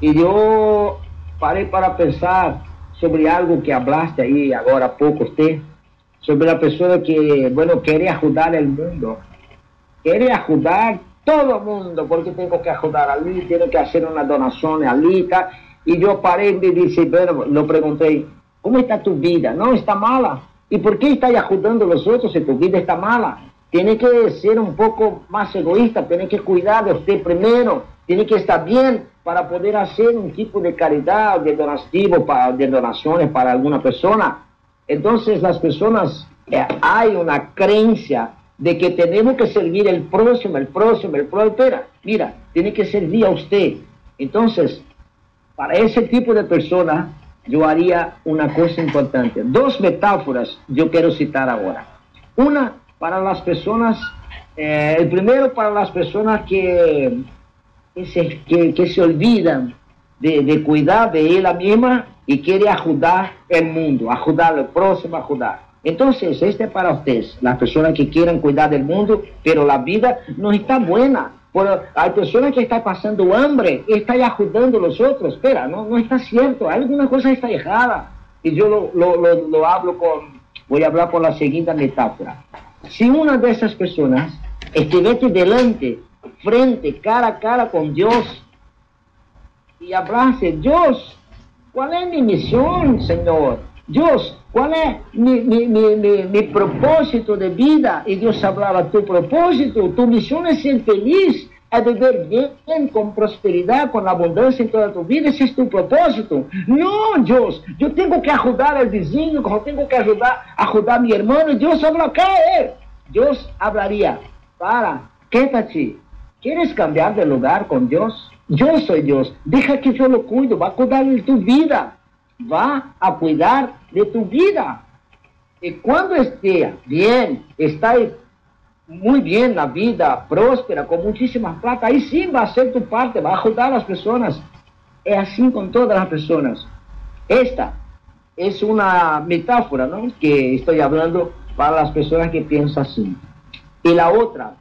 Y yo paré para pensar sobre algo que hablaste ahí ahora poco usted, sobre la persona que, bueno, quiere ayudar al mundo. Quiere ayudar todo el mundo, porque tengo que ayudar allí, tengo que hacer una donación allí. Y yo paré y dice, pero lo pregunté, ¿cómo está tu vida? No, está mala. ¿Y por qué estás ayudando a los otros si tu vida está mala? Tiene que ser un poco más egoísta, tiene que cuidar de usted primero, tiene que estar bien para poder hacer un tipo de caridad, de donativo, para, de donaciones para alguna persona. Entonces las personas, eh, hay una creencia de que tenemos que servir el próximo, el próximo, el próximo. Espera, mira, tiene que servir a usted. Entonces, para ese tipo de persona, yo haría una cosa importante. Dos metáforas yo quiero citar ahora. Una para las personas, eh, el primero para las personas que que se, que, se olvidan de, de, cuidar de ella misma y quiere ayudar el mundo, ayudar al próximo, ayudar. Entonces, este es para ustedes, las personas que quieren cuidar del mundo, pero la vida no está buena. hay personas que están pasando hambre, están ayudando a los otros. Espera, no, no está cierto, alguna cosa está errada. Y yo lo, lo, lo hablo con, voy a hablar con la siguiente metáfora. Si una de esas personas estuviese delante frente, cara a cara con Dios y hablase, Dios, ¿cuál es mi misión, Señor? Dios, ¿cuál es mi, propósito de vida? Y Dios hablaba, tu propósito, tu misión es ser feliz, es vivir bien, con prosperidad, con abundancia en toda tu vida, ese es tu propósito. No, Dios, yo tengo que ayudar al vecino, yo tengo que ayudar, ayudar a mi hermano. Dios habla, ¿qué? Dios hablaría, para, quédate, ¿Quieres cambiar de lugar con Dios? Yo soy Dios. Deja que yo lo cuido. Va a cuidar de tu vida. Va a cuidar de tu vida. Y cuando esté bien, está muy bien la vida, próspera, con muchísima plata, ahí sí va a ser tu parte, va a ayudar a las personas. Es así con todas las personas. Esta es una metáfora ¿no? que estoy hablando para las personas que piensan así. Y la otra,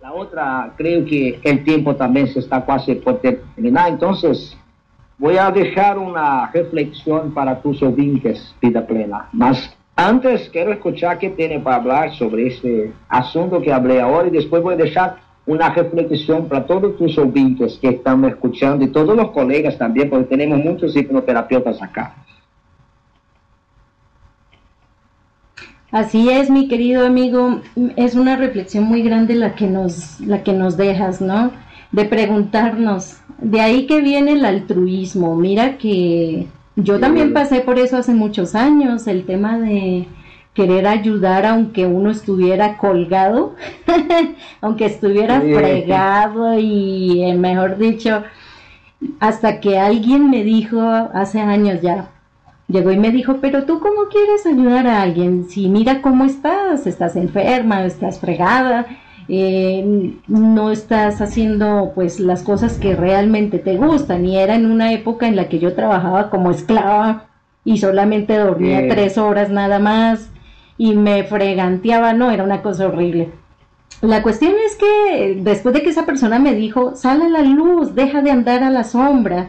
la otra, creo que el tiempo también se está casi por terminar, entonces voy a dejar una reflexión para tus oyentes, vida plena. Mas antes quiero escuchar qué tiene para hablar sobre este asunto que hablé ahora y después voy a dejar una reflexión para todos tus oyentes que están escuchando y todos los colegas también, porque tenemos muchos hipnoterapeutas acá. Así es, mi querido amigo, es una reflexión muy grande la que nos, la que nos dejas, ¿no? De preguntarnos, de ahí que viene el altruismo. Mira que yo también pasé por eso hace muchos años, el tema de querer ayudar aunque uno estuviera colgado, aunque estuviera fregado y, eh, mejor dicho, hasta que alguien me dijo hace años ya, Llegó y me dijo, pero tú cómo quieres ayudar a alguien si mira cómo estás, estás enferma, estás fregada, eh, no estás haciendo pues las cosas que realmente te gustan. Y era en una época en la que yo trabajaba como esclava y solamente dormía tres horas nada más y me freganteaba, no, era una cosa horrible. La cuestión es que después de que esa persona me dijo, sale a la luz, deja de andar a la sombra,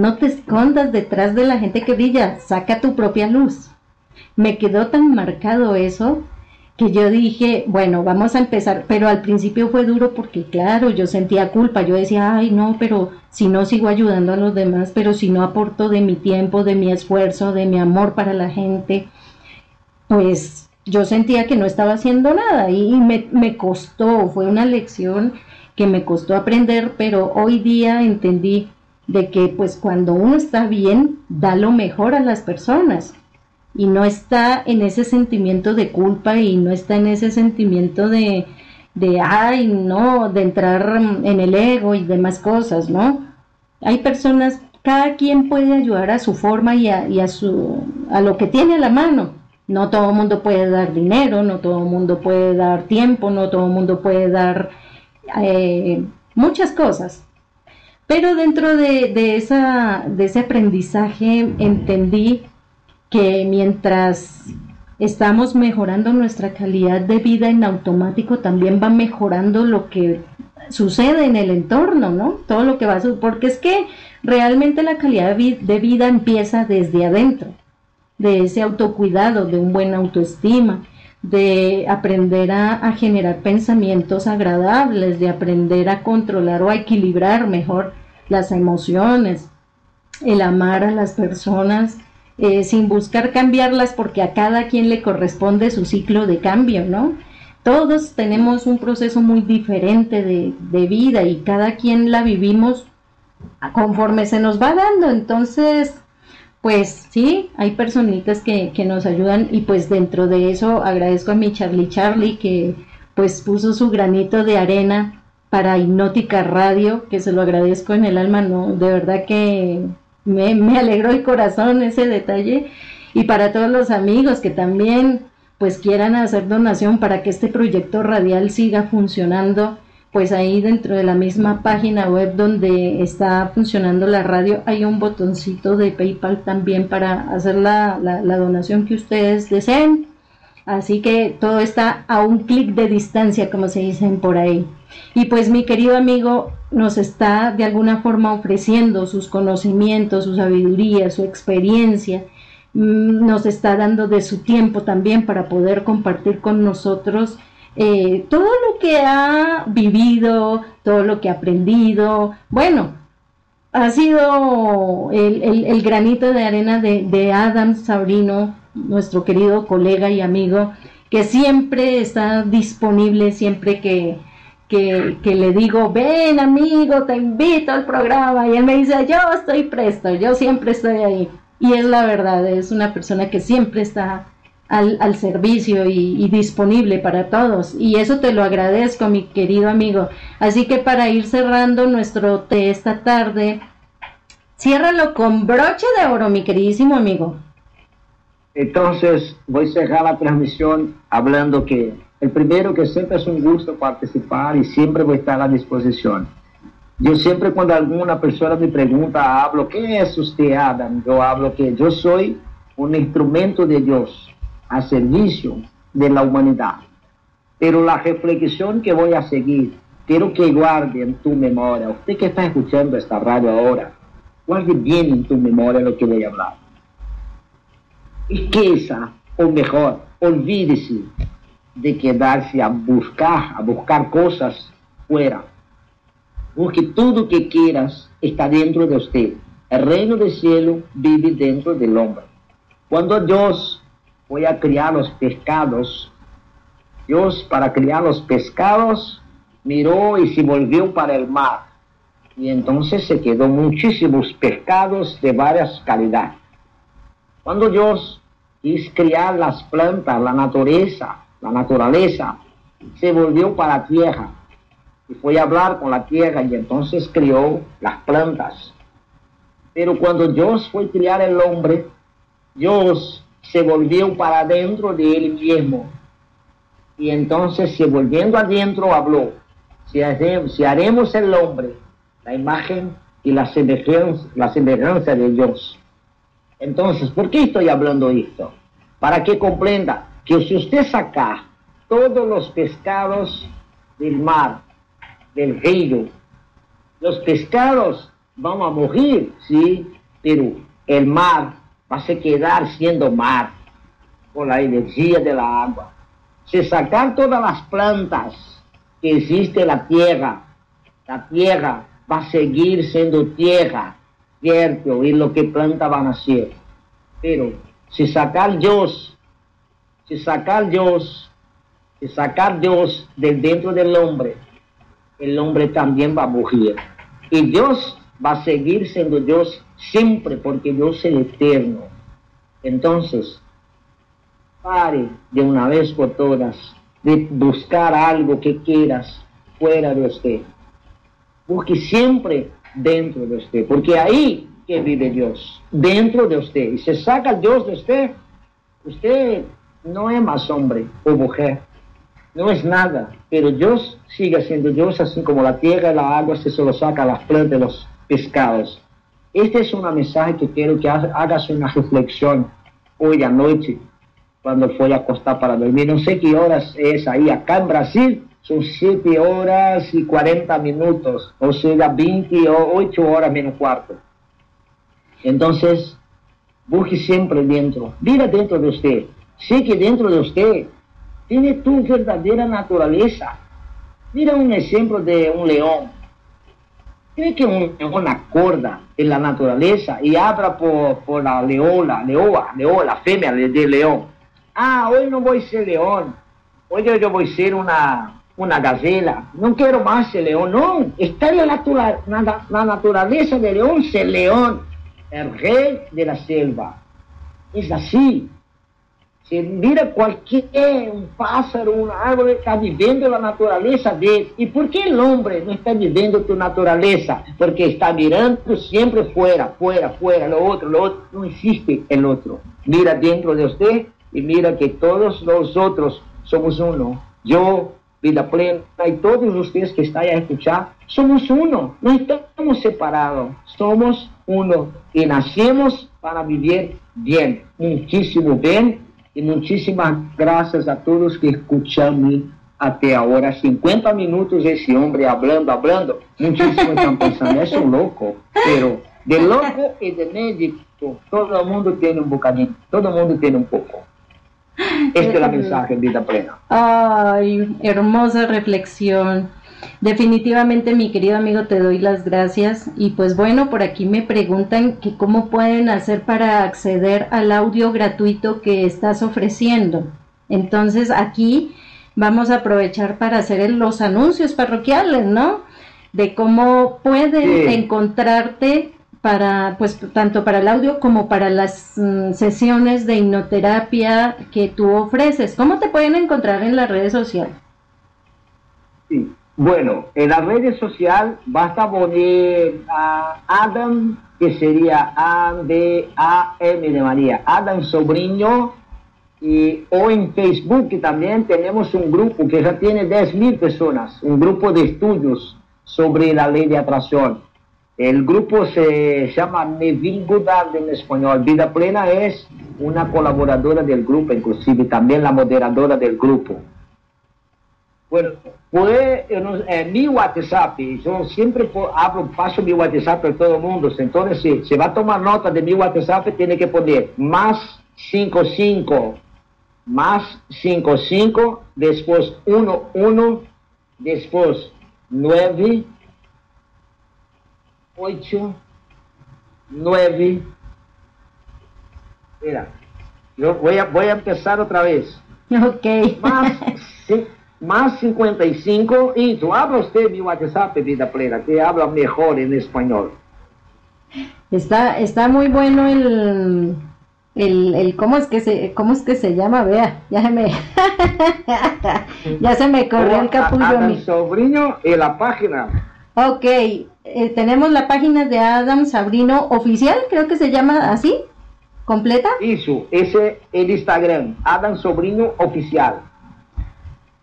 no te escondas detrás de la gente que brilla, saca tu propia luz. Me quedó tan marcado eso que yo dije, bueno, vamos a empezar, pero al principio fue duro porque claro, yo sentía culpa, yo decía, ay no, pero si no sigo ayudando a los demás, pero si no aporto de mi tiempo, de mi esfuerzo, de mi amor para la gente, pues yo sentía que no estaba haciendo nada y me, me costó, fue una lección que me costó aprender, pero hoy día entendí de que pues cuando uno está bien, da lo mejor a las personas y no está en ese sentimiento de culpa y no está en ese sentimiento de, de ay, no, de entrar en el ego y demás cosas, ¿no? Hay personas, cada quien puede ayudar a su forma y a, y a, su, a lo que tiene a la mano. No todo el mundo puede dar dinero, no todo el mundo puede dar tiempo, no todo el mundo puede dar eh, muchas cosas. Pero dentro de, esa, de ese aprendizaje entendí que mientras estamos mejorando nuestra calidad de vida en automático, también va mejorando lo que sucede en el entorno, ¿no? Todo lo que va a suceder, porque es que realmente la calidad de vida empieza desde adentro, de ese autocuidado, de un buen autoestima, de aprender a generar pensamientos agradables, de aprender a controlar o a equilibrar mejor las emociones, el amar a las personas eh, sin buscar cambiarlas porque a cada quien le corresponde su ciclo de cambio, ¿no? Todos tenemos un proceso muy diferente de, de vida y cada quien la vivimos conforme se nos va dando. Entonces, pues sí, hay personitas que, que, nos ayudan y pues dentro de eso agradezco a mi Charlie Charlie que pues puso su granito de arena para Hipnótica Radio, que se lo agradezco en el alma, no, de verdad que me, me alegró el corazón ese detalle. Y para todos los amigos que también pues quieran hacer donación para que este proyecto radial siga funcionando, pues ahí dentro de la misma página web donde está funcionando la radio hay un botoncito de PayPal también para hacer la, la donación que ustedes deseen. Así que todo está a un clic de distancia, como se dicen por ahí. Y pues mi querido amigo nos está de alguna forma ofreciendo sus conocimientos, su sabiduría, su experiencia, mm, nos está dando de su tiempo también para poder compartir con nosotros eh, todo lo que ha vivido, todo lo que ha aprendido. Bueno, ha sido el, granito de arena de, de Adam Sabrino, nuestro querido colega y amigo, que siempre está disponible siempre que, que, que, le digo, ven amigo, te invito al programa. Y él me dice, yo estoy presto, yo siempre estoy ahí. Y es la verdad, es una persona que siempre está al, al servicio y, disponible para todos. Y eso te lo agradezco, mi querido amigo. Así que para ir cerrando nuestro té esta tarde, ciérralo con broche de oro, mi queridísimo amigo. Entonces, voy a cerrar la transmisión hablando que el primero que siempre es un gusto participar y siempre voy a estar a disposición. Yo siempre cuando alguna persona me pregunta, hablo, ¿qué es usted, Adam? Yo hablo que yo soy un instrumento de Dios a servicio de la humanidad. Pero la reflexión que voy a seguir, quiero que guarde en tu memoria, usted que está escuchando esta radio ahora, guarde bien en tu memoria lo que voy a hablar. Esqueça, o mejor, olvídese de quedarse a buscar, a buscar cosas fuera. Porque tudo que quieras está dentro de usted. El reino del cielo vive dentro del hombre. Cuando Dios fue a criar los pescados, Dios para criar los pescados miró y se volvió para el mar. Y entonces se quedó muchísimos pescados de varias calidades. Cuando Dios quiso criar las plantas, la naturaleza, la naturaleza, se volvió para la tierra y fue a hablar con la tierra y entonces crió las plantas. Pero cuando Dios fue a criar el hombre, Dios se volvió para adentro de él mismo. Y entonces, se volviendo adentro, habló, si haremos, si haremos el hombre, la imagen y la semejanza, la semejanza de Dios. Entonces, ¿por qué estoy hablando esto? Para que comprenda que si usted saca todos los pescados del mar, del río, los pescados van a morir, sí, pero el mar va a quedar siendo mar con la energía de la agua. Si sacar todas las plantas que existe en la tierra, la tierra va a seguir siendo tierra, y lo que planta van a ser. Pero si sacar Dios si sacar Dios, si sacar Dios de dentro del hombre, el hombre también va a morir. Y Dios va a seguir siendo Dios siempre, porque Dios es el eterno. Entonces, pare de una vez por todas de buscar algo que quieras fuera de usted. Busque siempre dentro de usted, porque ahí que vive Dios, dentro de usted. Y se saca Dios de usted, usted no es más hombre o mujer, no es nada, pero Dios sigue siendo Dios, así como la tierra y la agua se solo saca las plantas de los pescados. Este es un mensaje que quiero que hagas una reflexión hoy a noche, cuando fue a acostar para dormir. No sé qué horas es ahí, acá en Brasil son 7 horas y 40 minutos, o sea, 28 horas menos cuarto. Entonces, busque siempre dentro, viva dentro de usted Sé que dentro de usted tiene tu verdadera naturaleza. Mira un ejemplo de un león. ¿Cree que un león acorda en la naturaleza y abra por, la leola, leoa, leoa, la femia del león? Ah, hoy no voy a ser león. Hoy yo voy a ser una, una gacela. No quiero más ser león. No, está en la, la naturaleza del león ser león, el rey de la selva. Es así mira cualquier un pássaro, un árvore está vivendo a natureza dele. E por que o homem não está vivendo tu natureza? Porque está mirando sempre fora, fora, fora, lo outro, lo outro. Não existe o outro. Mira dentro de você e mira que todos nós outros somos uno. Eu Vida Plena y todos ustedes que están a escuchar, somos uno, no estamos separados, somos uno y nacemos para vivir bien, muchísimo bien y muchísimas gracias a todos que escuchan até agora 50 minutos esse homem hablando, hablando, muitíssimo estão pensando, é um louco, pero de louco e de médico, todo mundo tem um bocadinho, todo mundo tem um pouco. Esta es la mensaje en Vida Plena. Ay, hermosa reflexión. Definitivamente, mi querido amigo, te doy las gracias. Y pues bueno, por aquí me preguntan que cómo pueden hacer para acceder al audio gratuito que estás ofreciendo. Entonces, aquí vamos a aprovechar para hacer los anuncios parroquiales, ¿no? De cómo pueden encontrarte para, pues, tanto para el audio como para las mm, sesiones de hipnoterapia que tú ofreces. ¿Cómo te pueden encontrar en las redes sociales? Sí, bueno, en las redes sociales basta poner a Adam, que sería A-D-A-M de María, Adam Sobrino, y, o en Facebook, también tenemos un grupo que ya tiene 10.000 personas, un grupo de estudios sobre la ley de atracción. El grupo se llama Neville Goddard en español. Vida Plena es una colaboradora del grupo, inclusive también la moderadora del grupo. Bueno, pues mi WhatsApp, yo siempre hablo, paso mi WhatsApp a todo el mundo, entonces si se va a tomar nota de mi WhatsApp, tiene que poner más 55, más 55, después 1, 1, después 9, 8, 9. Mira, yo voy a, voy a empezar otra vez. Ok. Más, más 55. Y tú habla usted mi WhatsApp, vida plena, que habla mejor en español. Está, está muy bueno el, el, el cómo es que se cómo es que se llama vea ya se me ya se me corrió el capullo a, mi sobrino en la página ok eh, tenemos la página de Adam Sabrino oficial, creo que se llama así, completa. Eso, ese el Instagram, Adam Sobrino Oficial.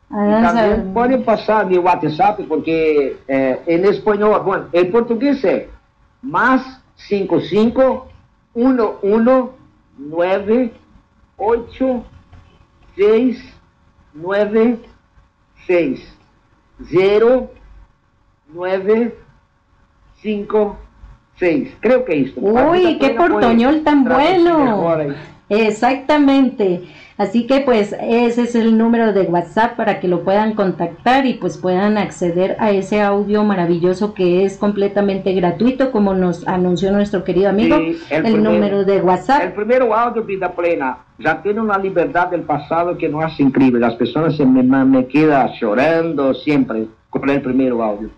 también pueden pasar mi WhatsApp porque eh, en español, bueno, el portugués es más 55 11 9 8 6 9 6 0 9 5, 6. Creo que esto. Uy, qué portoñol tan bueno. Exactamente. Así que pues ese es el número de WhatsApp para que lo puedan contactar y pues puedan acceder a ese audio maravilloso que es completamente gratuito como nos anunció nuestro querido amigo. el, número de WhatsApp. El primero audio Vida Plena ya tiene una libertad del pasado que no es increíble. Las personas se me, me quedan llorando siempre con el primero audio.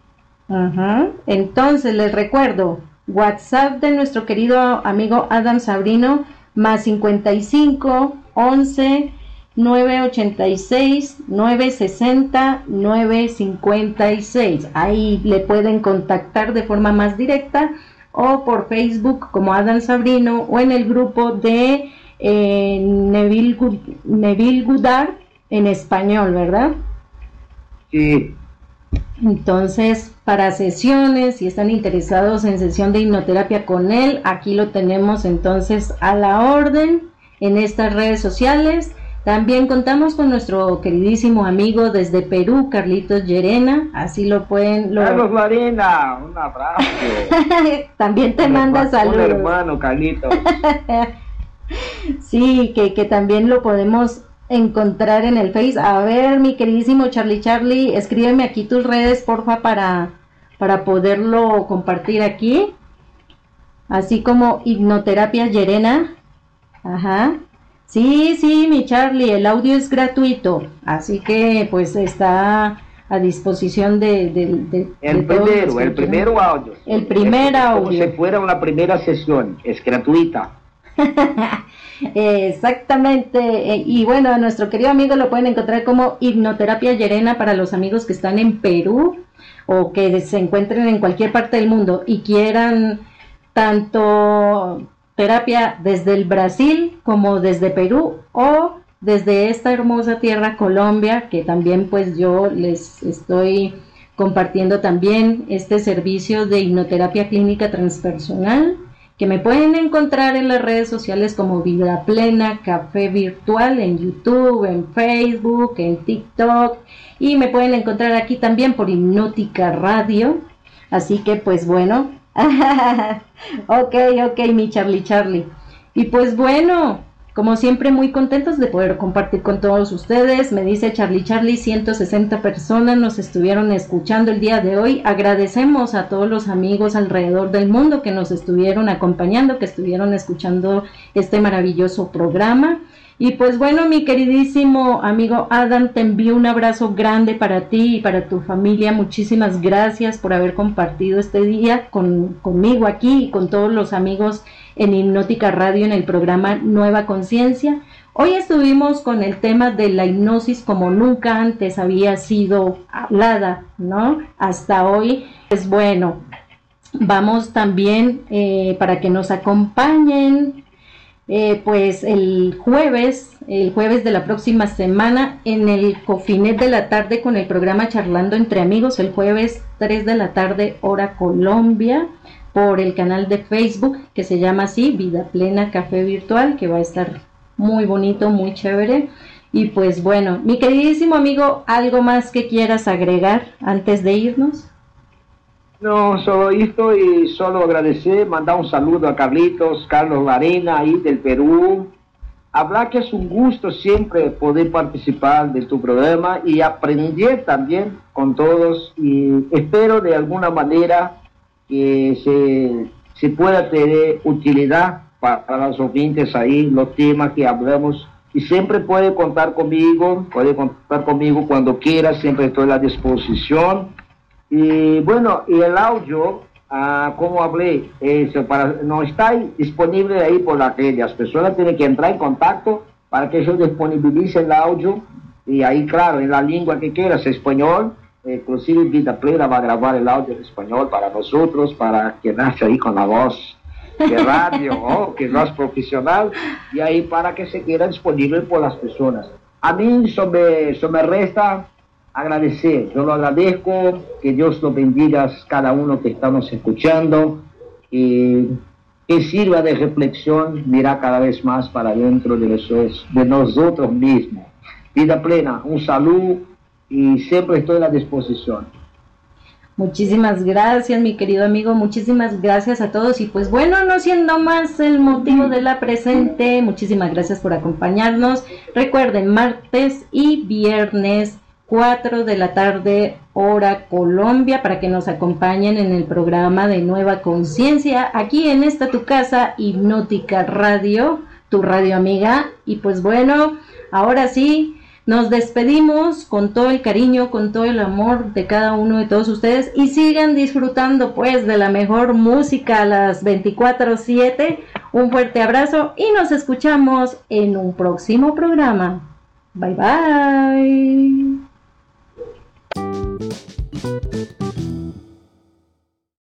Entonces, les recuerdo, WhatsApp de nuestro querido amigo Adam Sabrino, más 55 11 986 960 956. Ahí le pueden contactar de forma más directa o por Facebook como Adam Sabrino o en el grupo de eh, Neville, Neville Goudard en español, ¿verdad? Sí. Entonces, para sesiones, si están interesados en sesión de hipnoterapia con él, aquí lo tenemos entonces a la orden en estas redes sociales. También contamos con nuestro queridísimo amigo desde Perú, Carlitos Llerena, así lo pueden... Carlos Larena, un abrazo. también te manda saludos. Un hermano, Carlitos. sí, que, que también lo podemos encontrar en el Face. A ver, mi queridísimo Charlie Charlie, escríbeme aquí tus redes, porfa, para para poderlo compartir aquí. Así como hipnoterapia Yerena. Ajá. Sí, sí, mi Charlie, el audio es gratuito. Así que pues está a disposición de... de, el primero, el primero audio. El primer audio. Como si fuera una primera sesión, es gratuita. Exactamente. Eh, y bueno, a nuestro querido amigo lo pueden encontrar como hipnoterapia Yerena para los amigos que están en Perú o que se encuentren en cualquier parte del mundo y quieran tanto terapia desde el Brasil como desde Perú o desde esta hermosa tierra Colombia, que también pues yo les estoy compartiendo también este servicio de hipnoterapia clínica transpersonal que me pueden encontrar en las redes sociales como Vida Plena Café Virtual en YouTube, en Facebook, en TikTok y me pueden encontrar aquí también por Hipnótica Radio. Así que pues bueno, ok, ok, mi Charlie Charlie. Y pues bueno, como siempre, muy contentos de poder compartir con todos ustedes. Me dice Charlie Charlie, 160 personas nos estuvieron escuchando el día de hoy. Agradecemos a todos los amigos alrededor del mundo que nos estuvieron acompañando, que estuvieron escuchando este maravilloso programa. Y pues bueno, mi queridísimo amigo Adam, te envío un abrazo grande para ti y para tu familia. Muchísimas gracias por haber compartido este día con, conmigo aquí y con todos los amigos en Hipnótica Radio en el programa Nueva Conciencia. Hoy estuvimos con el tema de la hipnosis como nunca antes había sido hablada, ¿no? Hasta hoy. Pues bueno, vamos también eh, para que nos acompañen, eh, pues el jueves, el jueves de la próxima semana, en el Cofinet de la tarde con el programa Charlando entre Amigos, el jueves 3 de la tarde, hora Colombia por el canal de Facebook que se llama así, Vida Plena Café Virtual, que va a estar muy bonito, muy chévere. Y pues bueno, mi queridísimo amigo, ¿algo más que quieras agregar antes de irnos? No, solo esto y solo agradecer, mandar un saludo a Carlitos, Carlos Larena, ahí del Perú. Hablar que es un gusto siempre poder participar de tu programa y aprender también con todos y espero de alguna manera que se, pueda tener utilidad para, los oyentes ahí, los temas que hablamos. Y siempre puede contar conmigo, puede contar conmigo cuando quiera, siempre estoy a la disposición. Y bueno, y el audio, ah, como hablé, para, no está disponible ahí por la red. Las personas tienen que entrar en contacto para que yo disponibilice el audio. Y ahí, claro, en la lengua que quieras, español, inclusive Vida Plena va a grabar el audio en español para nosotros, para que nace ahí con la voz de radio, oh, que no es profesional, y ahí para que se quede disponible por las personas. A mí eso me resta agradecer, yo lo agradezco, que Dios lo bendiga cada uno que estamos escuchando y que sirva de reflexión, mirar cada vez más para dentro de, de nosotros mismos. Vida plena, un saludo y siempre estoy a la disposición. Muchísimas gracias, mi querido amigo. Muchísimas gracias a todos. Y pues bueno, no siendo más el motivo de la presente, muchísimas gracias por acompañarnos. Recuerden, martes y viernes, 4 de la tarde, hora Colombia, para que nos acompañen en el programa de Nueva Conciencia, aquí en esta tu casa, Hipnótica Radio, tu radio amiga. Y pues bueno, ahora sí nos despedimos con todo el cariño, con todo el amor de cada uno de todos ustedes y sigan disfrutando pues de la mejor música a las 24/7. Un fuerte abrazo y nos escuchamos en un próximo programa. Bye bye.